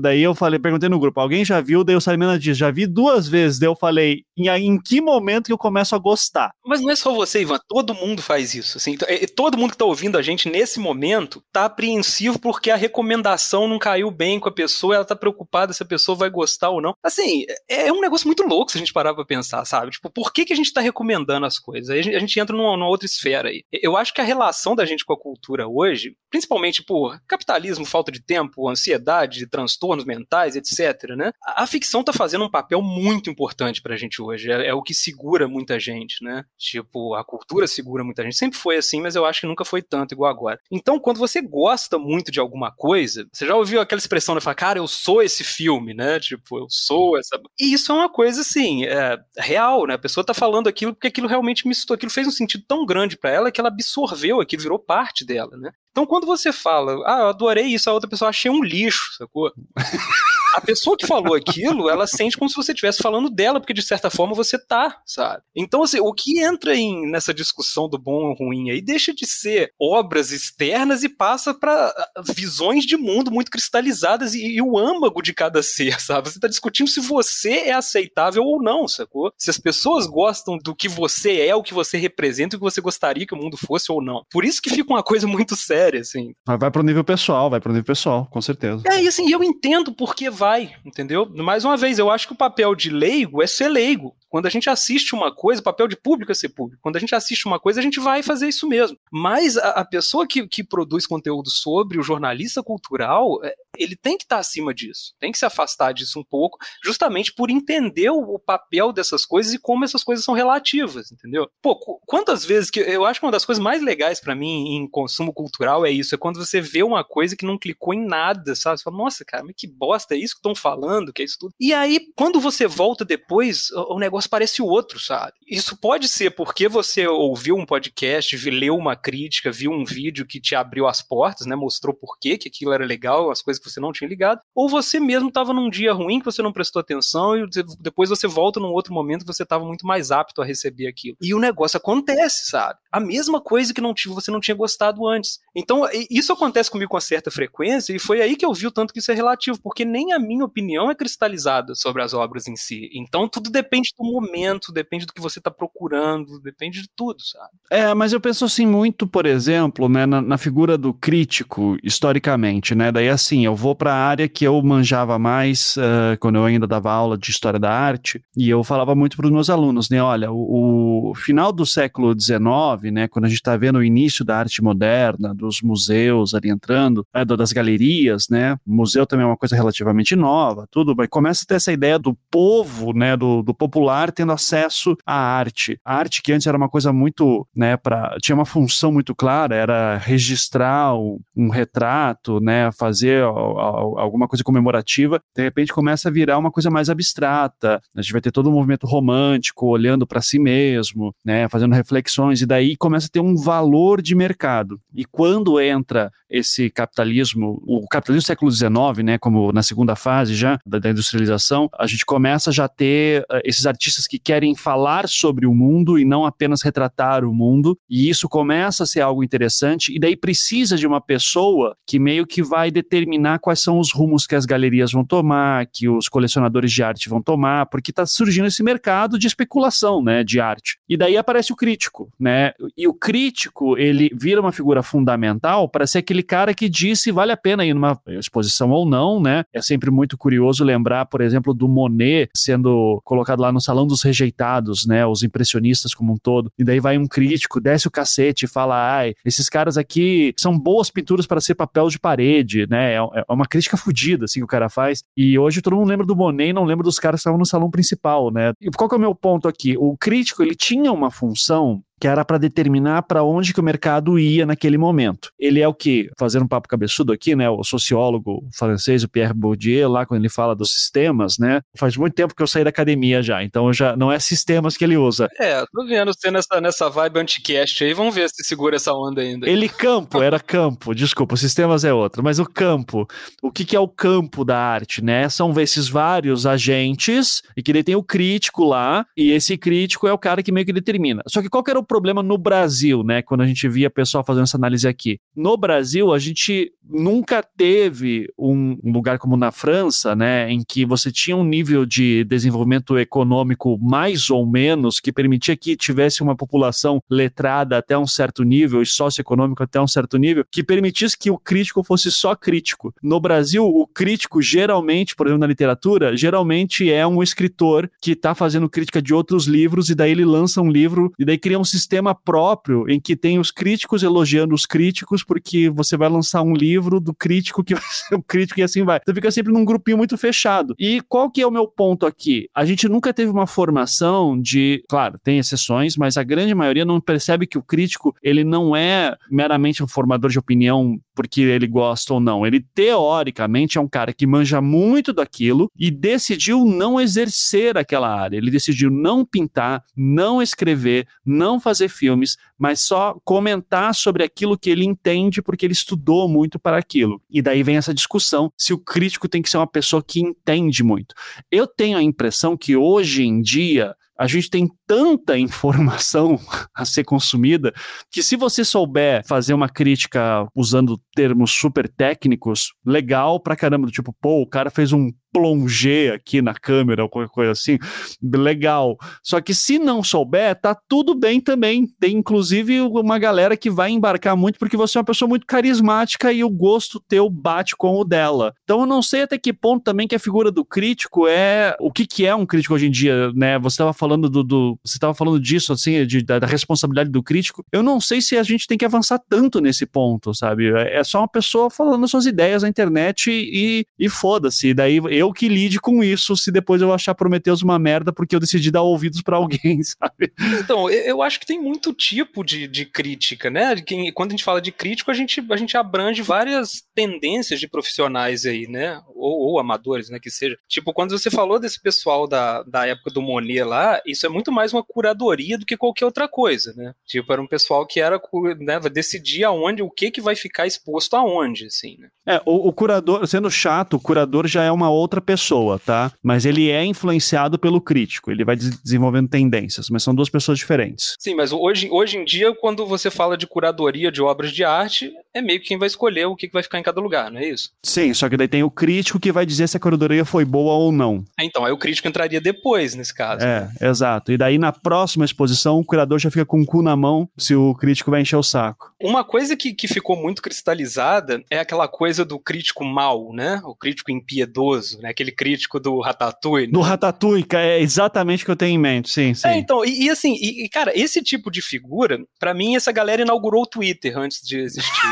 daí eu falei, perguntei no grupo: alguém já viu? Daí o Salimena diz: já vi duas vezes. Daí eu falei: em, em que momento que eu começo a gostar? Mas não é só você, Ivan, todo mundo faz isso. Assim, é, todo mundo que tá ouvindo a gente nesse momento tá apreensivo porque a recomendação não caiu bem com a pessoa, ela tá preocupada se a pessoa vai gostar ou não. Assim, é, é um negócio muito louco se a gente parar pra pensar, sabe? Tipo, por que, que a gente está recomendando as coisas? Aí a gente, entra numa, numa, outra esfera aí. Eu acho que a relação da gente com a cultura hoje, principalmente por capitalismo, falta de tempo, ansiedade, transtornos mentais, etc., né? A, ficção está fazendo um papel muito importante para a gente hoje. É, é, o que segura muita gente, né? Tipo, a cultura segura muita gente. Sempre foi assim, mas eu acho que nunca foi tanto igual agora. Então, quando você gosta muito de alguma coisa, você já ouviu aquela expressão, né? Falar, cara, eu sou esse filme, né? Tipo, eu sou essa. E isso é uma coisa assim, é, real, né? A pessoa tá falando aquilo porque aquilo realmente misturou, aquilo fez um sentido tão grande para ela que ela absorveu aquilo, virou parte dela, né? Então quando você fala, ah, eu adorei isso, a outra pessoa achei um lixo, sacou? a pessoa que falou aquilo, ela sente como se você estivesse falando dela, porque de certa forma você tá, sabe? Então, assim, o que entra em, nessa discussão do bom ou ruim aí deixa de ser obras externas e passa para ah, visões de mundo muito cristalizadas e, e, o âmago de cada ser, sabe? Você tá discutindo se você é aceitável ou não, sacou? Se as pessoas gostam do que você é, o que você representa, o que você gostaria que o mundo fosse ou não. Por isso que fica uma coisa muito séria, assim. Vai pro nível pessoal, vai pro nível pessoal, com certeza. É, e assim, eu entendo porque vai, entendeu? Mais uma vez, eu acho que o papel de leigo é ser leigo. Quando a gente assiste uma coisa, o papel de público é ser público. Quando a gente assiste uma coisa, a gente vai fazer isso mesmo. Mas a, a pessoa que, que produz conteúdo sobre o jornalista cultural, é, ele tem que estar tá acima disso, tem que se afastar disso um pouco, justamente por entender o, o, papel dessas coisas e como essas coisas são relativas, entendeu? Pô, quantas vezes que eu acho que uma das coisas mais legais para mim em consumo cultural é isso, é quando você vê uma coisa que não clicou em nada, sabe? Você fala, nossa, cara, mas que bosta, é isso que estão falando, que é isso tudo. E aí, quando você volta depois, o negócio parece outro, sabe? Isso pode ser porque você ouviu um podcast, leu uma crítica, viu um vídeo que te abriu as portas, né? Mostrou por que aquilo era legal, as coisas que você não tinha ligado, ou você mesmo estava num dia ruim que você não prestou atenção e depois você volta num outro momento que você estava muito mais apto a receber aquilo. E o negócio acontece, sabe? A mesma coisa que não você não tinha gostado antes. Então, isso acontece comigo com certa frequência e foi aí que eu vi o tanto que isso é relativo, porque nem a minha opinião é cristalizada sobre as obras em si. Então, tudo depende do momento, depende do que você está procurando, depende de tudo, sabe? É, mas eu penso assim muito, por exemplo, né, na, na figura do crítico, historicamente, né? Daí assim, eu vou para a área que eu manjava mais uh, quando eu ainda dava aula de história da arte, e eu falava muito para os meus alunos, né? Olha, o, o final do século XIX, né? Quando a gente está vendo o início da arte moderna, dos museus ali entrando, né, das galerias, né? O museu também é uma coisa relativamente nova, tudo, mas começa a ter essa ideia do povo, né? Do, do popular tendo acesso à arte. A arte que antes era uma coisa muito, né, para tinha uma função muito clara, era registrar um, um retrato, né, fazer alguma coisa comemorativa, de repente começa a virar uma coisa mais abstrata. A gente vai ter todo um movimento romântico, olhando para si mesmo, né, fazendo reflexões e daí aí começa a ter um valor de mercado. E quando entra esse capitalismo, o capitalismo do século XIX, né, como na segunda fase já da, industrialização, a gente começa já a ter uh, esses artistas que querem falar sobre o mundo e não apenas retratar o mundo, e isso começa a ser algo interessante, e daí precisa de uma pessoa que meio que vai determinar quais são os rumos que as galerias vão tomar, que os colecionadores de arte vão tomar, porque está surgindo esse mercado de especulação, né, de arte. E daí aparece o crítico, né? E o crítico, ele vira uma figura fundamental para ser aquele cara que diz se vale a pena ir numa exposição ou não, né? É sempre muito curioso lembrar, por exemplo, do Monet sendo colocado lá no Salão dos Rejeitados, né? Os impressionistas como um todo. E daí vai um crítico, desce o cacete e fala: ai, esses caras aqui são boas pinturas para ser papel de parede, né? É, é uma crítica fodida, assim, que o cara faz. E hoje todo mundo lembra do Monet e não lembra dos caras que estavam no salão principal, né? E qual que é o meu ponto aqui? O crítico, ele tinha uma função que era para determinar para onde que o mercado ia naquele momento. Ele é o que, fazendo um papo cabeçudo aqui, né, o sociólogo francês, o Pierre Bourdieu, lá quando ele fala dos sistemas, né, faz muito tempo que eu saí da academia já, então já não é sistemas que ele usa. É, tô vendo você nessa, nessa vibe anticast aí, vamos ver se segura essa onda ainda. Ele campo, era campo, desculpa, sistemas é outro, mas o campo, o que que é o campo da arte, né, são esses vários agentes, e que ele tem o crítico lá, e esse crítico é o cara que meio que determina. Só que qual que era o problema no Brasil, né? Quando a gente via pessoal fazendo essa análise aqui. No Brasil, a gente nunca teve um lugar como na França, né? Em que você tinha um nível de desenvolvimento econômico mais ou menos que permitia que tivesse uma população letrada até um certo nível e socioeconômico até um certo nível, que permitisse que o crítico fosse só crítico. No Brasil, o crítico geralmente, por exemplo, na literatura, geralmente é um escritor que está fazendo crítica de outros livros e daí ele lança um livro e daí cria um sistema próprio em que tem os críticos elogiando os críticos, porque você vai lançar um livro do crítico que vai ser um crítico e assim vai. Então fica sempre num grupinho muito fechado. E qual que é o meu ponto aqui? A gente nunca teve uma formação de, claro, tem exceções, mas a grande maioria não percebe que o crítico, ele não é meramente um formador de opinião porque ele gosta ou não. Ele teoricamente é um cara que manja muito daquilo e decidiu não exercer aquela área. Ele decidiu não pintar, não escrever, não fazer filmes, mas só comentar sobre aquilo que ele entende porque ele estudou muito para aquilo. E daí vem essa discussão se o crítico tem que ser uma pessoa que entende muito. Eu tenho a impressão que hoje em dia a gente tem tanta informação a ser consumida que se você souber fazer uma crítica usando termos super técnicos, legal pra caramba, do tipo, pô, o cara fez um plongé aqui na câmera ou qualquer coisa assim, legal. Só que se não souber, tá tudo bem também. Tem inclusive uma galera que vai embarcar muito porque você é uma pessoa muito carismática e o gosto teu bate com o dela. Então eu não sei até que ponto também que a figura do crítico é o que que é um crítico hoje em dia, né? Você estava falando do, do você estava falando disso assim, de, da, da, responsabilidade do crítico. Eu não sei se a gente tem que avançar tanto nesse ponto, sabe? É, é só uma pessoa falando suas ideias na internet e, e foda-se. Daí eu que lide com isso se depois eu achar Prometheus uma merda porque eu decidi dar ouvidos para alguém, sabe? Então, eu acho que tem muito tipo de, de crítica, né? Quando a gente fala de crítico, a gente, a gente abrange várias tendências de profissionais aí, né? Ou, ou amadores, né? Que seja. Tipo, quando você falou desse pessoal da, da época do Monet lá, isso é muito mais uma curadoria do que qualquer outra coisa, né? Tipo, era um pessoal que era, né, decidir aonde, o que que vai ficar exposto aonde, assim, né? É, o, o curador, sendo chato, o curador já é uma outra pessoa, tá? Mas ele é influenciado pelo crítico, ele vai desenvolvendo tendências, mas são duas pessoas diferentes. Sim, mas hoje, hoje em dia, quando você fala de curadoria de obras de arte, é meio que quem vai escolher o que vai ficar em cada lugar, não é isso? Sim, só que daí tem o crítico que vai dizer se a curadoria foi boa ou não. É, então, aí o crítico entraria depois nesse caso. É, né? Exato. E daí na próxima exposição, o curador já fica com o cu na mão se o crítico vai encher o saco. Uma coisa que, que ficou muito cristalizada é aquela coisa do crítico mal, né? O crítico impiedoso, né? Aquele crítico do Ratatouille. Né? Do Ratatouille, é exatamente o que eu tenho em mente, sim, sim. É, então, e, e assim, e, cara, esse tipo de figura, para mim, essa galera inaugurou o Twitter antes de existir.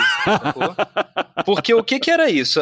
Porque o que que era isso?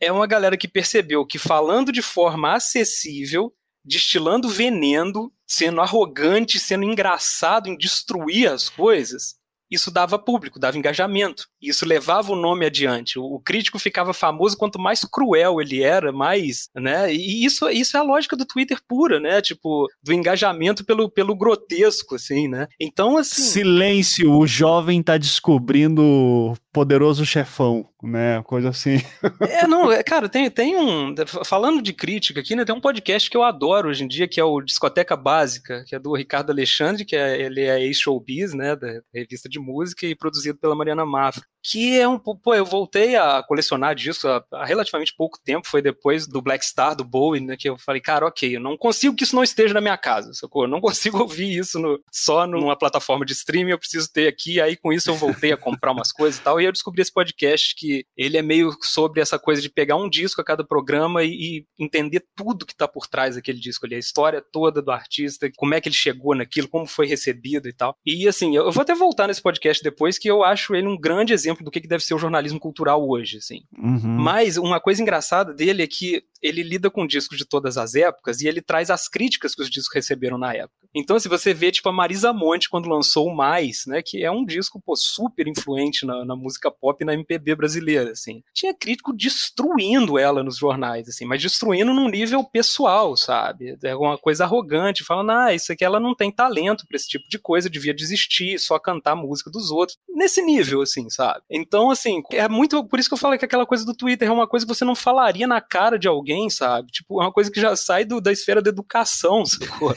É uma galera que percebeu que falando de forma acessível, destilando veneno, sendo arrogante, sendo engraçado em destruir as coisas, isso dava público, dava engajamento. Isso levava o nome adiante. O, o crítico ficava famoso quanto mais cruel ele era, mais, né? E isso, isso é a lógica do Twitter pura, né? Tipo, do engajamento pelo, pelo grotesco, assim, né? Então, assim. Silêncio, o jovem tá descobrindo poderoso chefão, né? Coisa assim. É, não, é, cara, tem, tem um. Falando de crítica aqui, né? Tem um podcast que eu adoro hoje em dia, que é o Discoteca Básica, que é do Ricardo Alexandre, que é, ele é ex-showbiz, né? Da revista de música e produzido pela Mariana Mafra que é um pô, eu voltei a colecionar discos há, relativamente pouco tempo, foi depois do Black Star, do Bowie, né, que eu falei, cara, ok, eu não consigo que isso não esteja na minha casa, socorro, eu não consigo ouvir isso no, só numa plataforma de streaming, eu preciso ter aqui, aí com isso eu voltei a comprar umas coisas e tal, e eu descobri esse podcast que ele é meio sobre essa coisa de pegar um disco a cada programa e, e entender tudo que tá por trás daquele disco ali, a história toda do artista, como é que ele chegou naquilo, como foi recebido e tal. E assim, eu, eu vou até voltar nesse podcast depois, que eu acho ele um grande exemplo exemplo do que deve ser o jornalismo cultural hoje, assim. Uhum. Mas uma coisa engraçada dele é que ele lida com discos de todas as épocas e ele traz as críticas que os discos receberam na época. Então, se você vê, tipo, a Marisa Monte, quando lançou o Mais, né, que é um disco, pô, super influente na, na música pop e na MPB brasileira, assim. Tinha crítico destruindo ela nos jornais, assim, mas destruindo num nível pessoal, sabe? É uma coisa arrogante, falando, ah, isso aqui ela não tem talento para esse tipo de coisa, devia desistir, só cantar a música dos outros. Nesse nível, assim, sabe? Então, assim, é muito, por isso que eu falei que aquela coisa do Twitter é uma coisa que você não falaria na cara de alguém alguém, sabe? Tipo, é uma coisa que já sai do, da esfera da educação, sacou?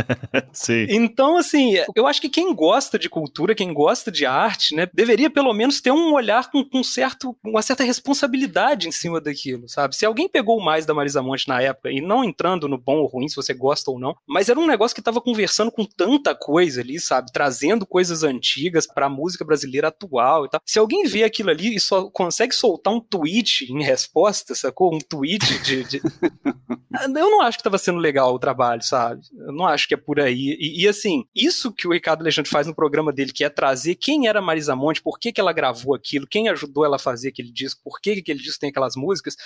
Sim. Então, assim, eu acho que quem gosta de cultura, quem gosta de arte, né, deveria pelo menos ter um olhar com, com certo, uma certa responsabilidade em cima daquilo, sabe? Se alguém pegou mais da Marisa Monte na época, e não entrando no bom ou ruim, se você gosta ou não, mas era um negócio que tava conversando com tanta coisa ali, sabe? Trazendo coisas antigas pra música brasileira atual e tal. Se alguém vê aquilo ali e só consegue soltar um tweet em resposta, sacou? Um tweet de de, de... eu não acho que estava sendo legal o trabalho, sabe? Eu não acho que é por aí. E, e, assim, isso que o Ricardo Alexandre faz no programa dele, que é trazer quem era Marisa Monte, por que, que ela gravou aquilo, quem ajudou ela a fazer aquele disco, por que, que aquele disco tem aquelas músicas,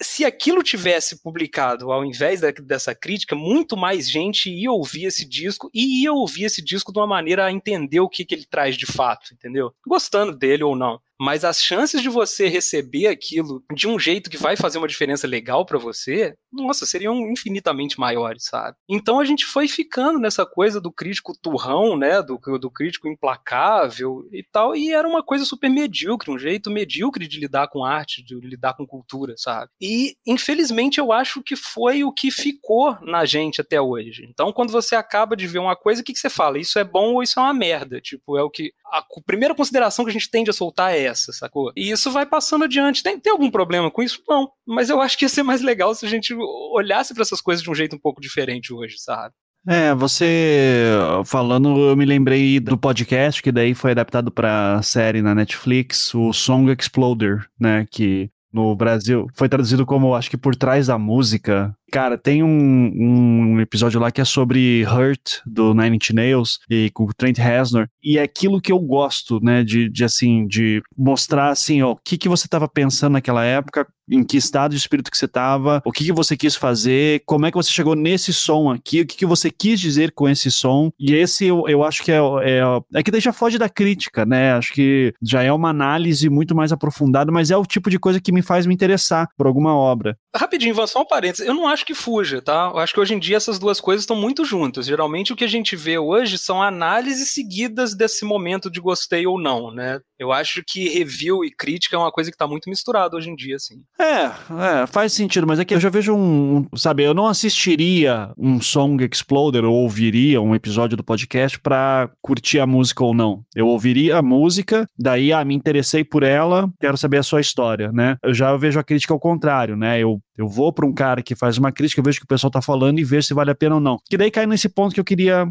se aquilo tivesse publicado ao invés da, dessa crítica, muito mais gente ia ouvir esse disco e ia ouvir esse disco de uma maneira a entender o que, que ele traz de fato, entendeu? Gostando dele ou não mas as chances de você receber aquilo de um jeito que vai fazer uma diferença legal para você, nossa, seriam infinitamente maiores, sabe? Então a gente foi ficando nessa coisa do crítico turrão, né, do, do crítico implacável e tal, e era uma coisa super medíocre, um jeito medíocre de lidar com arte, de lidar com cultura, sabe? E infelizmente eu acho que foi o que ficou na gente até hoje. Então quando você acaba de ver uma coisa, o que, que você fala? Isso é bom ou isso é uma merda? Tipo, é o que a primeira consideração que a gente tende a soltar é essa, sacou? E isso vai passando adiante. Tem, tem algum problema com isso? Não. Mas eu acho que ia ser mais legal se a gente olhasse para essas coisas de um jeito um pouco diferente hoje, sabe? É, você falando, eu me lembrei do podcast que daí foi adaptado para série na Netflix, o Song Exploder, né, que no Brasil foi traduzido como acho que por trás da música. Cara, tem um, um episódio lá que é sobre Hurt, do Nine Inch Nails, e com o Trent Reznor, e é aquilo que eu gosto, né, de, de assim, de mostrar, assim, ó, o que que você estava pensando naquela época, em que estado de espírito que você estava, o que, que você quis fazer, como é que você chegou nesse som aqui, o que, que você quis dizer com esse som. E esse eu, eu acho que é, é, é que daí já foge da crítica, né? Acho que já é uma análise muito mais aprofundada, mas é o tipo de coisa que me faz me interessar por alguma obra. Rapidinho, Ivan, só um parênteses. Eu não acho que fuja, tá? Eu acho que hoje em dia essas duas coisas estão muito juntas. Geralmente o que a gente vê hoje são análises seguidas desse momento de gostei ou não, né? Eu acho que review e crítica é uma coisa que tá muito misturada hoje em dia, assim. É, é, faz sentido, mas é que eu já vejo um, sabe, eu não assistiria um Song Exploder ou ouviria um episódio do podcast pra curtir a música ou não. Eu ouviria a música, daí, ah, me interessei por ela, quero saber a sua história, né? Eu já vejo a crítica ao contrário, né? Eu eu vou para um cara que faz uma crítica, eu vejo o que o pessoal tá falando e vejo se vale a pena ou não. Que daí cai nesse ponto que eu queria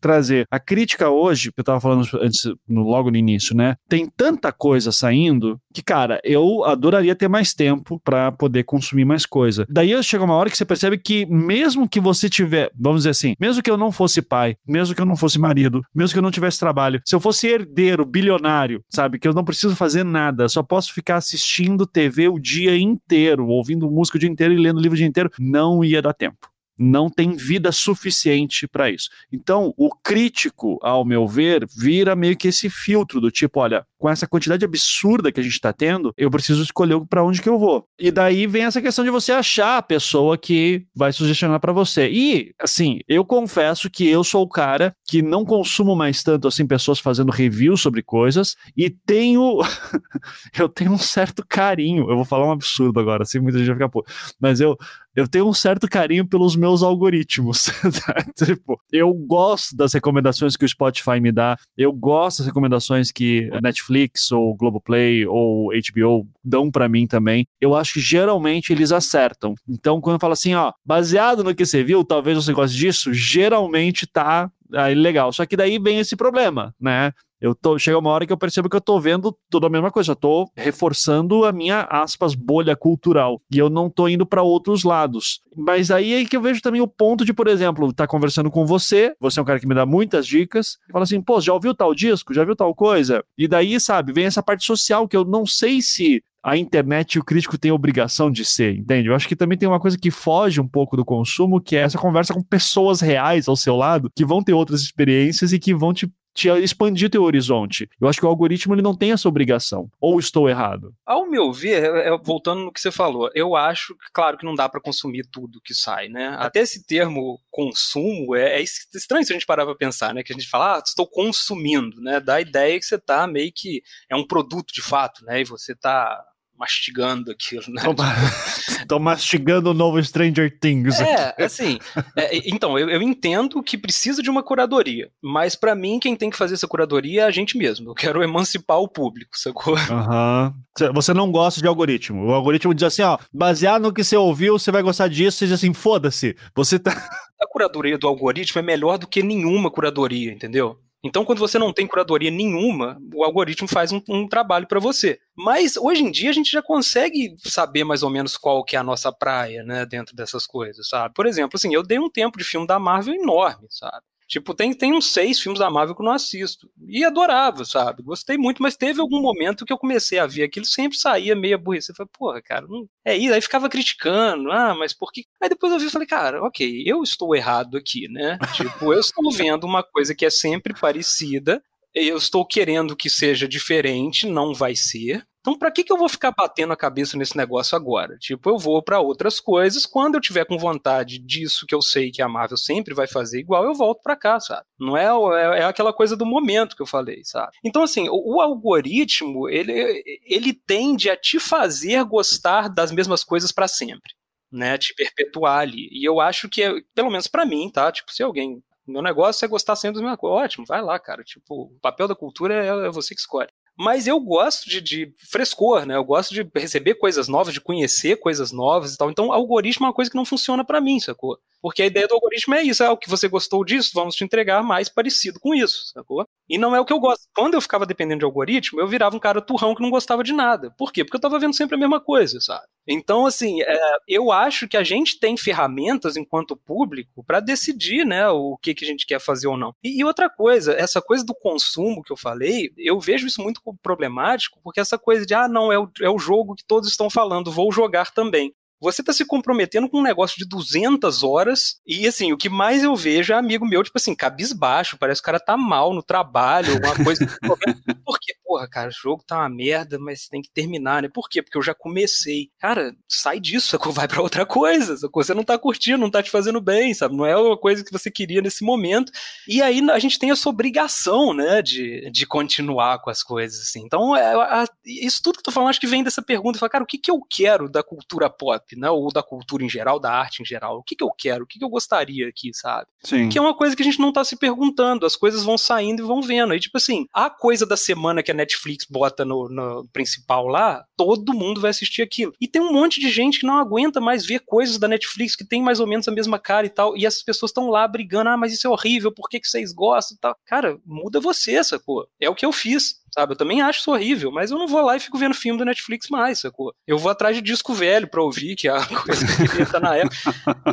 trazer. A crítica hoje, que eu tava falando antes, no, logo no início, né? Tem tanta coisa saindo que, cara, eu adoraria ter mais tempo para poder consumir mais coisa. Daí chega uma hora que você percebe que, mesmo que você tiver, vamos dizer assim, mesmo que eu não fosse pai, mesmo que eu não fosse marido, mesmo que eu não tivesse trabalho, se eu fosse herdeiro, bilionário, sabe, que eu não preciso fazer nada, só posso ficar assistindo TV o dia inteiro, ouvindo música o dia inteiro e lendo livro o dia inteiro, não ia dar tempo não tem vida suficiente para isso. Então, o crítico, ao meu ver, vira meio que esse filtro do tipo, olha, com essa quantidade absurda que a gente está tendo, eu preciso escolher para onde que eu vou. E daí vem essa questão de você achar a pessoa que vai sugestionar para você. E, assim, eu confesso que eu sou o cara que não consumo mais tanto assim pessoas fazendo review sobre coisas e tenho eu tenho um certo carinho. Eu vou falar um absurdo agora, assim muita gente vai ficar pô, mas eu eu tenho um certo carinho pelos meus algoritmos. tipo, eu gosto das recomendações que o Spotify me dá, eu gosto das recomendações que Netflix ou Globoplay ou HBO dão para mim também. Eu acho que geralmente eles acertam. Então, quando eu falo assim, ó, baseado no que você viu, talvez você goste disso, geralmente tá aí legal. Só que daí vem esse problema, né? Eu tô, chega uma hora que eu percebo que eu tô vendo tudo a mesma coisa, eu tô reforçando a minha aspas bolha cultural e eu não tô indo para outros lados. Mas aí é que eu vejo também o ponto de, por exemplo, estar tá conversando com você, você é um cara que me dá muitas dicas, fala assim, pô, já ouviu tal disco? Já viu tal coisa? E daí, sabe, vem essa parte social que eu não sei se a internet e o crítico têm obrigação de ser, entende? Eu acho que também tem uma coisa que foge um pouco do consumo, que é essa conversa com pessoas reais ao seu lado, que vão ter outras experiências e que vão te te expandir teu horizonte. Eu acho que o algoritmo ele não tem essa obrigação. Ou estou errado? Ao meu ver, é, é, voltando no que você falou, eu acho que, claro, que não dá para consumir tudo que sai, né? Até esse termo consumo é, é estranho se a gente parar pra pensar, né? Que a gente fala, ah, estou consumindo, né? Dá a ideia que você tá meio que é um produto de fato, né? E você tá mastigando aquilo, né? Tô, mastigando o novo Stranger Things. É, aqui. assim. É, então, eu, eu, entendo que precisa de uma curadoria, mas para mim, quem tem que fazer essa curadoria é a gente mesmo. Eu quero emancipar o público, sacou? Aham. Uhum. Você não gosta de algoritmo. O algoritmo diz assim, ó, baseado no que você ouviu, você vai gostar disso, você diz assim, foda-se. Você tá. A curadoria do algoritmo é melhor do que nenhuma curadoria, entendeu? Então, quando você não tem curadoria nenhuma, o algoritmo faz um, um trabalho para você. Mas hoje em dia a gente já consegue saber mais ou menos qual que é a nossa praia, né, dentro dessas coisas, sabe? Por exemplo, assim, eu dei um tempo de filme da Marvel enorme, sabe? Tipo, tem, tem uns seis filmes da Marvel que eu não assisto. E adorava, sabe? Gostei muito, mas teve algum momento que eu comecei a ver aquilo, sempre saía meio aborrecido. Falei, porra, cara, não... é isso. Aí ficava criticando, ah, mas por que. Aí depois eu vi e falei, cara, ok, eu estou errado aqui, né? tipo, eu estou vendo uma coisa que é sempre parecida, eu estou querendo que seja diferente, não vai ser. Então, para que, que eu vou ficar batendo a cabeça nesse negócio agora? Tipo, eu vou para outras coisas. Quando eu tiver com vontade disso que eu sei que a Marvel sempre vai fazer igual, eu volto para cá, sabe? Não é, é, é, aquela coisa do momento que eu falei, sabe? Então, assim, o, o, algoritmo, ele, ele tende a te fazer gostar das mesmas coisas para sempre, né? Te perpetuar ali. E eu acho que, é, pelo menos para mim, tá? Tipo, se alguém meu negócio é gostar sempre das mesmas coisas. Ótimo, vai lá, cara. Tipo, o papel da cultura é, é você que escolhe. Mas eu gosto de, de, frescor, né? Eu gosto de receber coisas novas, de conhecer coisas novas e tal. Então, algoritmo é uma coisa que não funciona para mim, sacou? Porque a ideia do algoritmo é isso, é o que você gostou disso, vamos te entregar mais parecido com isso, sacou? E não é o que eu gosto. Quando eu ficava dependendo de algoritmo, eu virava um cara turrão que não gostava de nada. Por quê? Porque eu tava vendo sempre a mesma coisa, sabe? Então, assim, é, eu acho que a gente tem ferramentas enquanto público para decidir, né, o que, que a gente quer fazer ou não. E, e, outra coisa, essa coisa do consumo que eu falei, eu vejo isso muito problemático, porque essa coisa de, ah, não, é o, é o jogo que todos estão falando, vou jogar também você está se comprometendo com um negócio de 200 horas e, assim, o que mais eu vejo é amigo meu, tipo assim, cabisbaixo, parece que o cara tá mal no trabalho, alguma coisa. Por quê? Porra, cara, o jogo tá uma merda, mas tem que terminar, né? Por quê? Porque eu já comecei. Cara, sai disso, vai para outra coisa. Você não tá curtindo, não tá te fazendo bem, sabe? Não é uma coisa que você queria nesse momento. E aí a gente tem essa obrigação, né, de, de continuar com as coisas, assim. Então, é, a, isso tudo que eu tô falando, acho que vem dessa pergunta. Fala, cara, o que, que eu quero da cultura pop? né? Ou da cultura em geral, da arte em geral. O que, que eu quero? O que, que eu gostaria aqui, sabe? Sim. Que é uma coisa que a gente não tá se perguntando. As coisas vão saindo e vão vendo. Aí, tipo assim, a coisa da semana que a Netflix bota no, no principal lá, todo mundo vai assistir aquilo. E tem um monte de gente que não aguenta mais ver coisas da Netflix que tem mais ou menos a mesma cara e tal. E essas pessoas estão lá brigando. Ah, mas isso é horrível, por que, que vocês gostam e tal? Cara, muda você, sacou? É o que eu fiz sabe? Eu também acho isso horrível, mas eu não vou lá e fico vendo filme do Netflix mais, sacou? Eu vou atrás de disco velho pra ouvir, que é a coisa que estar na época.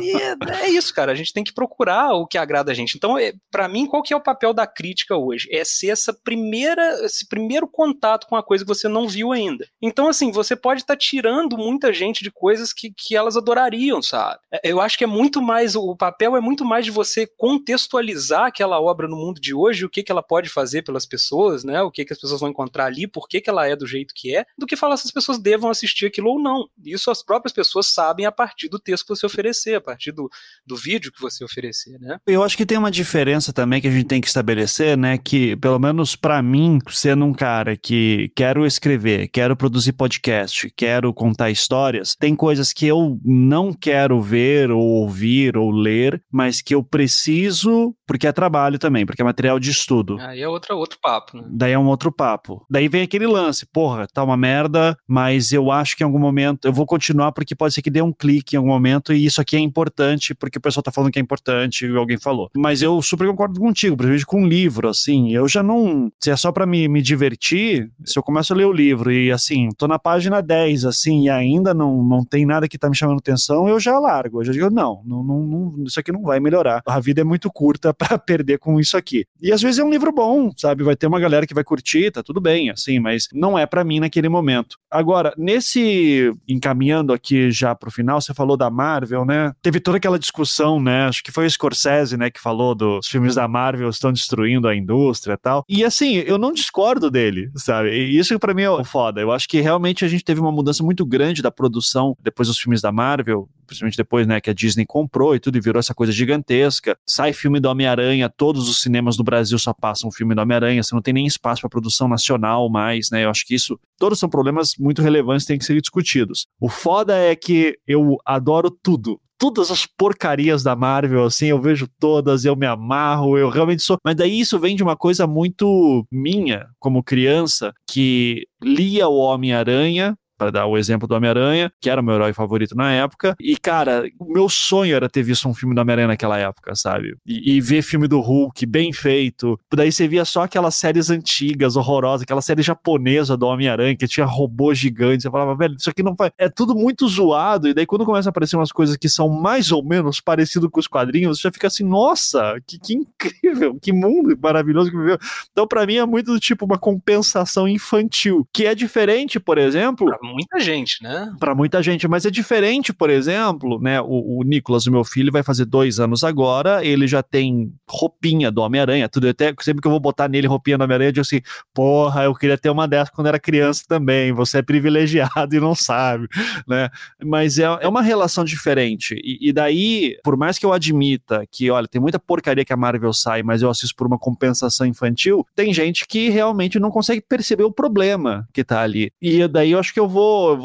E é, é, isso, cara, a gente tem que procurar o que agrada a gente. Então, é, para mim, qual que é o papel da crítica hoje? É ser essa primeira, esse primeiro contato com a coisa que você não viu ainda. Então, assim, você pode estar tá tirando muita gente de coisas que, que elas adorariam, sabe? É, eu acho que é muito mais, o papel é muito mais de você contextualizar aquela obra no mundo de hoje, o que, que ela pode fazer pelas pessoas, né? O que, que as pessoas vão encontrar ali, por que, que ela é do jeito que é, do que falar se as pessoas devam assistir aquilo ou não. Isso as próprias pessoas sabem a partir do texto que você oferecer, a partir do, do vídeo que você oferecer, né? Eu acho que tem uma diferença também que a gente tem que estabelecer, né? Que, pelo menos para mim, sendo um cara que quero escrever, quero produzir podcast, quero contar histórias, tem coisas que eu não quero ver ou ouvir ou ler, mas que eu preciso, porque é trabalho também, porque é material de estudo. Aí é outra, outro papo, né? Daí é um outro papo. Daí vem aquele lance, porra, tá uma merda, mas eu acho que em algum momento eu vou continuar porque pode ser que dê um clique em algum momento e isso aqui é importante porque o pessoal tá falando que é importante e alguém falou. Mas eu super concordo contigo, principalmente com um livro, assim, eu já não, se é só para me, me divertir, se eu começo a ler o livro e assim, tô na página 10, assim, e ainda não, não tem nada que tá me chamando atenção, eu já largo, eu já digo, não, não, não, não isso aqui não vai melhorar. A vida é muito curta para perder com isso aqui. E às vezes é um livro bom, sabe? Vai ter uma galera que vai curtir, tá tudo bem, assim, mas não é para mim naquele momento. Agora, nesse encaminhando aqui já pro final, você falou da Marvel, né? Teve toda aquela discussão, né? Acho que foi o Scorsese, né, que falou dos filmes da Marvel estão destruindo a indústria e tal. E assim, eu não discordo dele, sabe? E isso para mim é foda. Eu acho que realmente a gente teve uma mudança muito grande da produção depois dos filmes da Marvel, principalmente depois, né, que a Disney comprou e tudo e virou essa coisa gigantesca. Sai filme do Homem-Aranha, todos os cinemas do Brasil só passam filme do Homem-Aranha, você não tem nem espaço para produção nacional mais, né? Eu acho que isso, todos são problemas muito relevantes têm que ser discutidos. O foda é que eu adoro tudo todas as porcarias da Marvel, assim, eu vejo todas, eu me amarro, eu realmente sou. Mas daí isso vem de uma coisa muito minha, como criança, que lia o Homem-Aranha, para dar o exemplo do Homem-Aranha, que era o meu herói favorito na época. E, cara, o meu sonho era ter visto um filme do Homem-Aranha naquela época, sabe? E, e, ver filme do Hulk bem feito. Daí você via só aquelas séries antigas, horrorosas, aquela série japonesa do Homem-Aranha, que tinha robôs gigantes. Você falava, velho, isso aqui não faz. É tudo muito zoado. E daí quando começa a aparecer umas coisas que são mais ou menos parecido com os quadrinhos, você já fica assim, nossa, que, que incrível, que mundo maravilhoso que viveu. Então, para mim, é muito do tipo uma compensação infantil, que é diferente, por exemplo muita gente, né? Para muita gente, mas é diferente, por exemplo, né? O, o Nicolas, o meu filho, vai fazer dois anos agora, ele já tem roupinha do Homem-Aranha, tudo. Até sempre que eu vou botar nele roupinha do Homem-Aranha, eu digo assim: porra, eu queria ter uma dessa quando era criança também. Você é privilegiado e não sabe, né? Mas é, é uma relação diferente. E, e daí, por mais que eu admita que, olha, tem muita porcaria que a Marvel sai, mas eu assisto por uma compensação infantil, tem gente que realmente não consegue perceber o problema que tá ali. E daí eu acho que eu vou.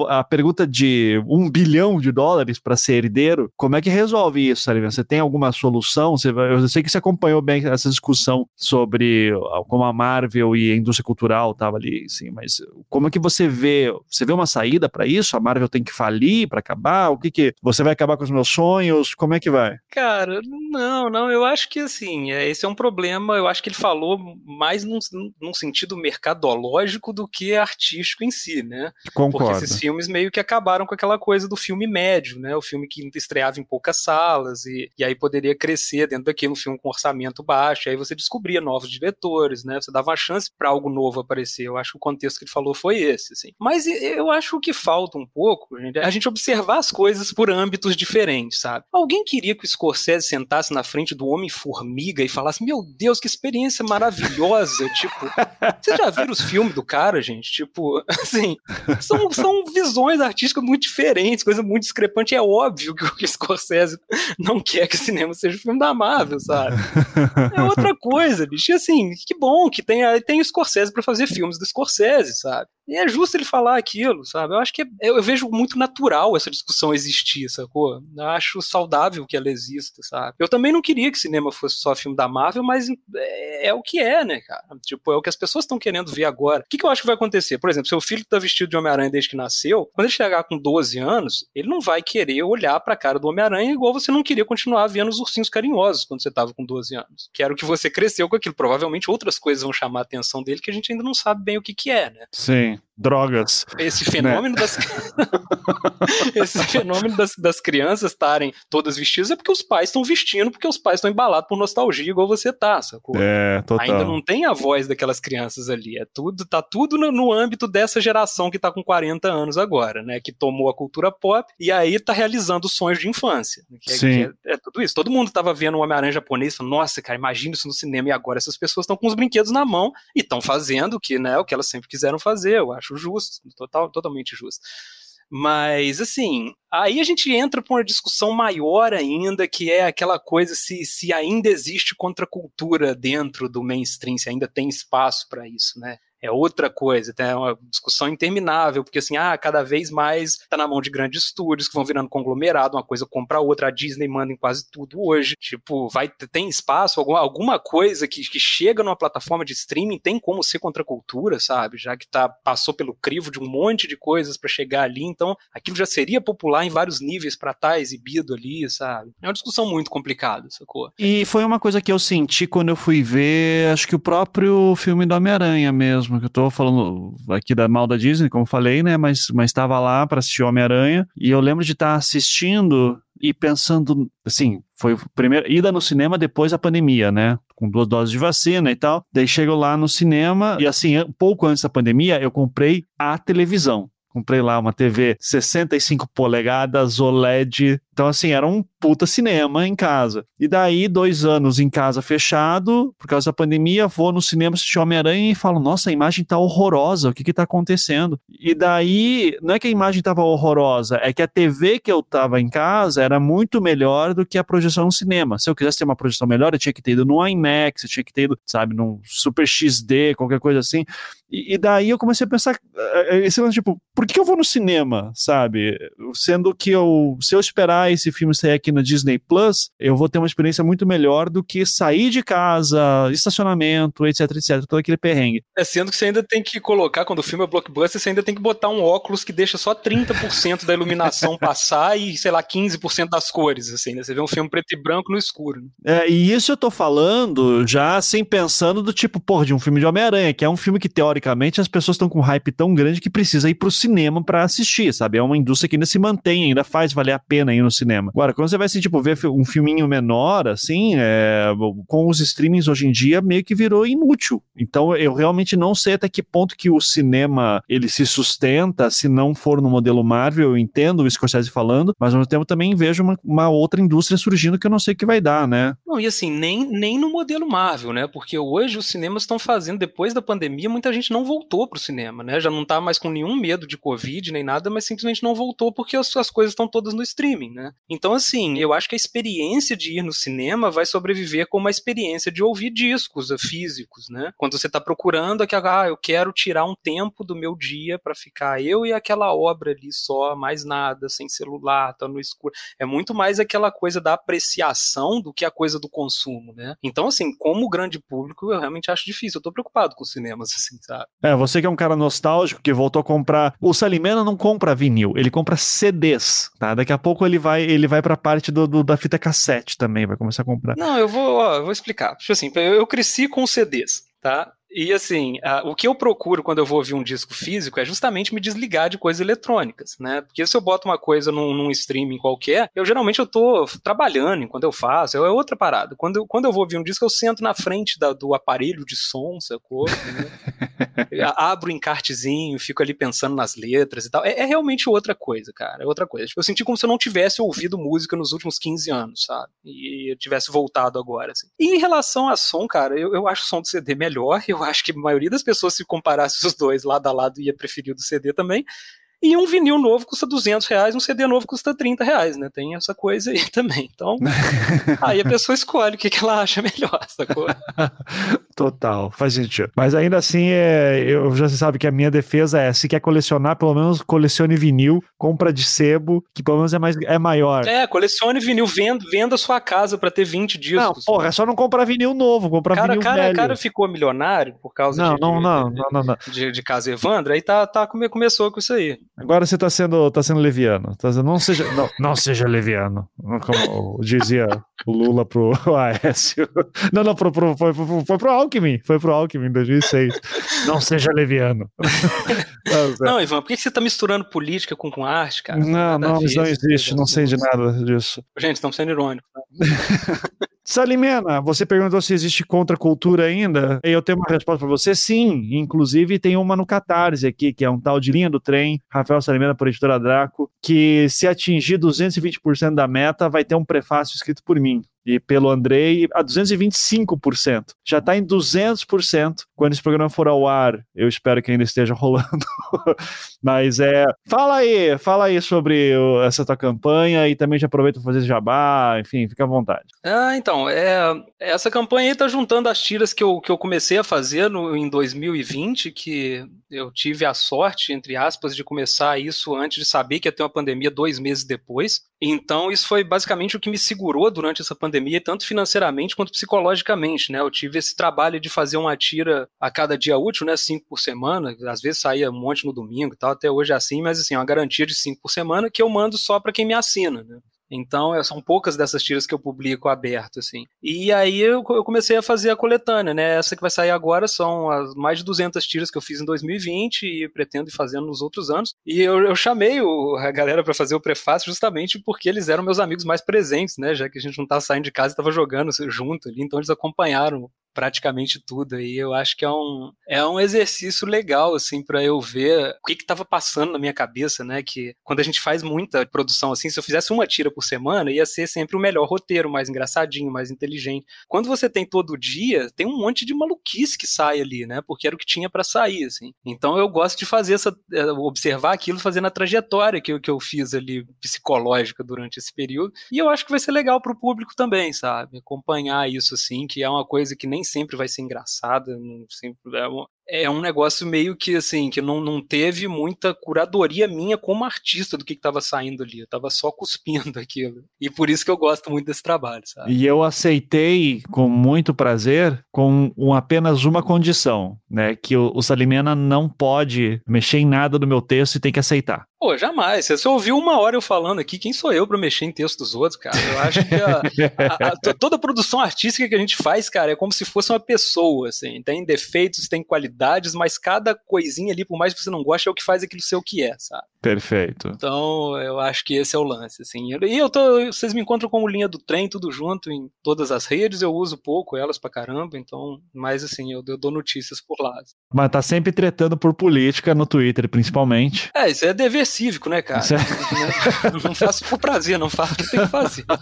A pergunta de um bilhão de dólares para ser herdeiro, como é que resolve isso, Salim? Você tem alguma solução? Você, eu sei que você acompanhou bem essa discussão sobre como a Marvel e a indústria cultural tava ali, sim, mas como é que você vê? Você vê uma saída para isso? A Marvel tem que falir para acabar? O que que você vai acabar com os meus sonhos? Como é que vai? Cara, não, não, eu acho que assim, é, esse é um problema, eu acho que ele falou mais num, num sentido mercadológico do que artístico em si, né? Concordo. Porque esses filmes meio que acabaram com aquela coisa do filme médio, né? O filme que estreava em poucas salas e, e aí poderia crescer dentro daquele um filme com orçamento baixo, aí você descobria novos diretores, né? Você dava uma chance para algo novo aparecer. Eu acho que o contexto que ele falou foi esse, assim. Mas eu acho que falta um pouco, gente, é a gente observar as coisas por âmbitos diferentes, sabe? Alguém queria que o Scorsese sentasse na frente do Homem-Formiga e falasse: Meu Deus, que experiência maravilhosa! tipo, vocês já viram os filmes do cara, gente? Tipo, assim, são, são visões artísticas muito diferentes, coisa muito discrepante. É óbvio que o Scorsese não quer que o cinema seja o filme da Marvel, sabe? É outra coisa, bicho. E assim, que bom que tem, tem o Scorsese para fazer filmes do Scorsese, sabe? E é justo ele falar aquilo, sabe? Eu acho que é, eu vejo muito natural essa discussão existir, sacou? Eu acho saudável que ela exista, sabe? Eu também não queria que cinema fosse só filme da Marvel, mas é, é o que é, né, cara? Tipo, é o que as pessoas estão querendo ver agora. O que, que eu acho que vai acontecer? Por exemplo, seu filho tá vestido de Homem-Aranha desde que nasceu, quando ele chegar com 12 anos, ele não vai querer olhar pra cara do Homem-Aranha igual você não queria continuar vendo os ursinhos carinhosos quando você tava com 12 anos. Que era o que você cresceu com aquilo. Provavelmente outras coisas vão chamar a atenção dele que a gente ainda não sabe bem o que que é, né? Sim drogas. Esse fenômeno né? das esse fenômeno das, das crianças estarem todas vestidas é porque os pais estão vestindo, porque os pais estão embalados por nostalgia, igual você tá, sacou? É, total. Ainda não tem a voz daquelas crianças ali. É tudo, tá tudo no, no âmbito dessa geração que tá com 40 anos agora, né? Que tomou a cultura pop e aí tá realizando sonhos de infância. Que é, Sim. Que é, é, tudo isso. Todo mundo tava vendo o Homem-Aranha japonês falando, nossa, cara, imagina isso no cinema e agora essas pessoas estão com os brinquedos na mão e estão fazendo que, né, o que elas sempre quiseram fazer. Eu acho justo, total, totalmente justo. Mas, assim, aí a gente entra para uma discussão maior ainda, que é aquela coisa se, se ainda existe contracultura dentro do mainstream, se ainda tem espaço para isso, né? É outra coisa, tem uma discussão interminável, porque assim, ah, cada vez mais tá na mão de grandes estúdios que vão virando conglomerado, uma coisa compra a outra, a Disney manda em quase tudo hoje. Tipo, vai tem espaço, alguma, alguma coisa que, que chega numa plataforma de streaming tem como ser contra a cultura, sabe? Já que tá, passou pelo crivo de um monte de coisas para chegar ali, então aquilo já seria popular em vários níveis para estar tá exibido ali, sabe? É uma discussão muito complicada, sacou? E foi uma coisa que eu senti quando eu fui ver, acho que o próprio filme do Homem-Aranha mesmo mesmo, que eu tô falando aqui da mal da Disney, como falei, né? Mas, estava lá para assistir Homem-Aranha e eu lembro de estar tá assistindo e pensando, assim, foi a primeira ida no cinema depois da pandemia, né? Com duas doses de vacina e tal. Daí chego lá no cinema e, assim, pouco antes da pandemia, eu comprei a televisão. Comprei lá uma TV 65 polegadas OLED. Então, assim, era um puta cinema em casa. E daí, dois anos em casa fechado, por causa da pandemia, vou no cinema assistir Homem-Aranha e falo, nossa, a imagem tá horrorosa, o que que tá acontecendo? E daí, não é que a imagem tava horrorosa, é que a TV que eu tava em casa era muito melhor do que a projeção no cinema. Se eu quisesse ter uma projeção melhor, eu tinha que ter ido no IMAX, eu tinha que ter ido, sabe, num Super XD, qualquer coisa assim. E, e daí eu comecei a pensar, eh, eh, esse tipo, por que eu vou no cinema, sabe? Sendo que eu, se eu esperar esse filme sair aqui no Disney Plus, eu vou ter uma experiência muito melhor do que sair de casa, estacionamento, etc, etc, todo aquele perrengue. É, sendo que você ainda tem que colocar, quando o filme é blockbuster, você ainda tem que botar um óculos que deixa só 30% da iluminação passar e, sei lá, 15% das cores, assim, né? Você vê um filme preto e branco no escuro. Né? É, e isso eu tô falando já sem pensando do tipo, pô, de um filme de Homem-Aranha, que é um filme que, teoricamente, as pessoas estão com hype tão grande que precisa ir pro cinema para assistir, sabe? É uma indústria que ainda se mantém, ainda faz valer a pena ir no cinema. Agora, quando você vai assim, tipo, ver um filminho menor, assim, é, com os streamings hoje em dia, meio que virou inútil. Então, eu realmente não sei até que ponto que o cinema ele se sustenta se não for no modelo Marvel. Eu entendo o Scorsese falando, mas ao mesmo tempo também vejo uma, uma outra indústria surgindo que eu não sei que vai dar, né? Não, e assim, nem, nem no modelo Marvel, né? Porque hoje os cinemas estão fazendo, depois da pandemia, muita gente não voltou pro cinema, né? Já não tá mais com nenhum medo de Covid nem nada, mas simplesmente não voltou porque as, as coisas estão todas no streaming, né? Então, assim, eu acho que a experiência de ir no cinema vai sobreviver como a experiência de ouvir discos físicos, né? Quando você está procurando aquela, ah, eu quero tirar um tempo do meu dia para ficar eu e aquela obra ali só, mais nada, sem celular, tá no escuro. É muito mais aquela coisa da apreciação do que a coisa do consumo, né? Então, assim, como grande público, eu realmente acho difícil. Eu tô preocupado com os cinemas, assim, sabe? É, você que é um cara nostálgico que voltou a comprar. O Salimena não compra vinil, ele compra CDs, tá? Daqui a pouco ele vai, ele vai pra parte do, do, da fita cassete também, vai começar a comprar. Não, eu vou, ó, eu vou explicar. Tipo assim, eu, eu cresci com CDs, tá? E assim, uh, o que eu procuro quando eu vou ouvir um disco físico é justamente me desligar de coisas eletrônicas, né? Porque se eu boto uma coisa num, num streaming qualquer, eu geralmente eu tô trabalhando enquanto eu faço, é outra parada. Quando eu, quando eu vou ouvir um disco, eu sento na frente da, do aparelho de som, sacou? Né? Abro o encartezinho, fico ali pensando nas letras e tal. É, é, realmente outra coisa, cara. É outra coisa. Tipo, eu senti como se eu não tivesse ouvido música nos últimos 15 anos, sabe? E eu tivesse voltado agora, assim. E em relação a som, cara, eu, eu acho o som do CD melhor, eu eu acho que a maioria das pessoas, se comparasse os dois lado a lado, ia preferir o do CD também. E um vinil novo custa 200 reais, um CD novo custa 30 reais, né? Tem essa coisa aí também. Então, aí a pessoa escolhe o que, que ela acha melhor, sacou? Total, faz sentido. Mas ainda assim, é, eu já sabe que a minha defesa é: se quer colecionar, pelo menos colecione vinil, compra de sebo, que pelo menos é, mais, é maior. É, colecione vinil, venda, venda sua casa pra ter 20 discos. Não, porra, é só não comprar vinil novo, comprar cara, vinil cara, velho. cara ficou milionário por causa não, de, não, não, de, não, não, não. de, de casa Evandro, aí tá, tá, come- começou com isso aí. Agora você tá sendo, tá sendo leviano. Tá sendo, não, seja, não, não seja leviano. Como dizia o Lula pro Aécio. Não, não, pro, pro, foi pro Alckmin. Foi pro Alckmin em 2006. Não seja leviano. Não, Não, Ivan, por que você tá misturando política com, com arte, cara? não, não, não existe. Não sei de nada disso. Gente, estamos sendo irônicos. tá? Salimena, você perguntou se existe contracultura ainda. E eu tenho uma resposta para você: sim. Inclusive, tem uma no Catarse aqui, que é um tal de linha do trem, Rafael Salimena, por editora Draco, que se atingir 220% da meta, vai ter um prefácio escrito por mim. E pelo Andrei, a 225%. Já está em 200%. Quando esse programa for ao ar, eu espero que ainda esteja rolando. Mas é. Fala aí, fala aí sobre essa tua campanha e também já aproveita para fazer jabá, enfim, fica à vontade. Ah, então, é, essa campanha aí tá juntando as tiras que eu, que eu comecei a fazer no, em 2020, que eu tive a sorte, entre aspas, de começar isso antes de saber que ia ter uma pandemia dois meses depois. Então, isso foi basicamente o que me segurou durante essa pandemia, tanto financeiramente quanto psicologicamente, né? Eu tive esse trabalho de fazer uma tira a cada dia útil, né? Cinco por semana, às vezes saía um monte no domingo e tal, até hoje é assim, mas assim, é uma garantia de cinco por semana que eu mando só para quem me assina, né? Então, é- são poucas dessas tiras que eu publico aberto, assim. E aí eu, comecei a fazer a coletânea, né? Essa que vai sair agora são as mais de 200 tiras que eu fiz em 2020 e pretendo ir fazendo nos outros anos. E eu, eu chamei o- a galera para fazer o prefácio justamente porque eles eram meus amigos mais presentes, né? Já que a gente não tava saindo de casa e tava jogando junto ali, então eles acompanharam praticamente tudo aí. Eu acho que é um, é um exercício legal, assim, para eu ver o que que tava passando na minha cabeça, né? Que quando a gente faz muita produção assim, se eu fizesse uma tira por semana, ia ser sempre o melhor roteiro, mais engraçadinho, mais inteligente. Quando você tem todo dia, tem um monte de maluquice que sai ali, né? Porque era o que tinha para sair, assim. Então eu gosto de fazer essa, eh, observar aquilo, fazendo a trajetória que eu, que eu fiz ali psicológica durante esse período. E eu acho que vai ser legal pro público também, sabe? Acompanhar isso, assim, que é uma coisa que nem sempre vai ser engraçada, não sempre é um, é um negócio meio que assim, que não, não teve muita curadoria minha como artista do que estava saindo ali. Eu tava só cuspindo aquilo. E por isso que eu gosto muito desse trabalho, sabe? E eu aceitei com muito prazer, com um- apenas uma condição, né? Que o, o Salimena não pode mexer em nada do meu texto e tem que aceitar. Pô, jamais. Você só ouviu uma hora eu falando aqui, quem sou eu pra mexer em texto dos outros, cara? Eu acho que a- a- a- to- toda a produção artística que a gente faz, cara, é como se fosse uma pessoa, assim. Tem defeitos, tem qualidades, mas cada coisinha ali, por mais que você não goste, é o que faz aquilo ser o que é, sabe? Perfeito. Então, eu acho que esse é o lance, assim. E eu tô, vocês me encontram como linha do trem, tudo junto em todas as redes, eu uso pouco elas pra caramba, então, mas assim, eu, eu dou notícias por lá. Mas tá sempre tretando por política no Twitter, principalmente. É, isso é dever cívico, né, cara? Isso é- Não faço por prazer, não faço tem que fazer.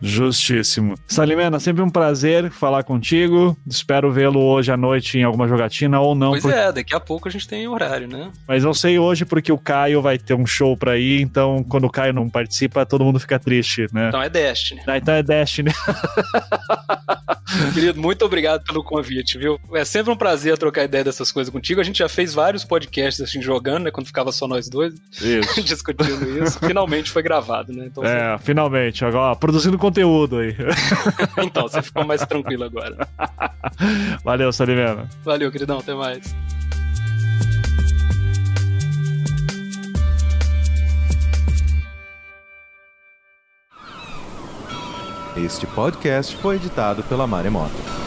Justíssimo. Salimena, sempre um prazer falar contigo. Espero vê-lo hoje à noite em alguma jogatina ou não. Pois é, daqui a pouco a gente tem horário, né? Mas eu sei hoje porque o Caio vai ter um show pra ir, então quando o Caio não participa, todo mundo fica triste, né? Então é Destiny. Ah, então é Destiny. Querido, muito obrigado pelo convite, viu? É sempre um prazer trocar ideia dessas coisas contigo. A gente já fez vários podcasts assim, jogando, né? Quando ficava só nós dois, Isso. discutindo isso. Finalmente foi gravado, né? Então, É, finalmente, agora ó, produzindo conteúdo aí. então você ficou mais tranquilo agora. Valeu, Salimena. Valeu, queridão, até mais. Este podcast foi editado pela Maremoto.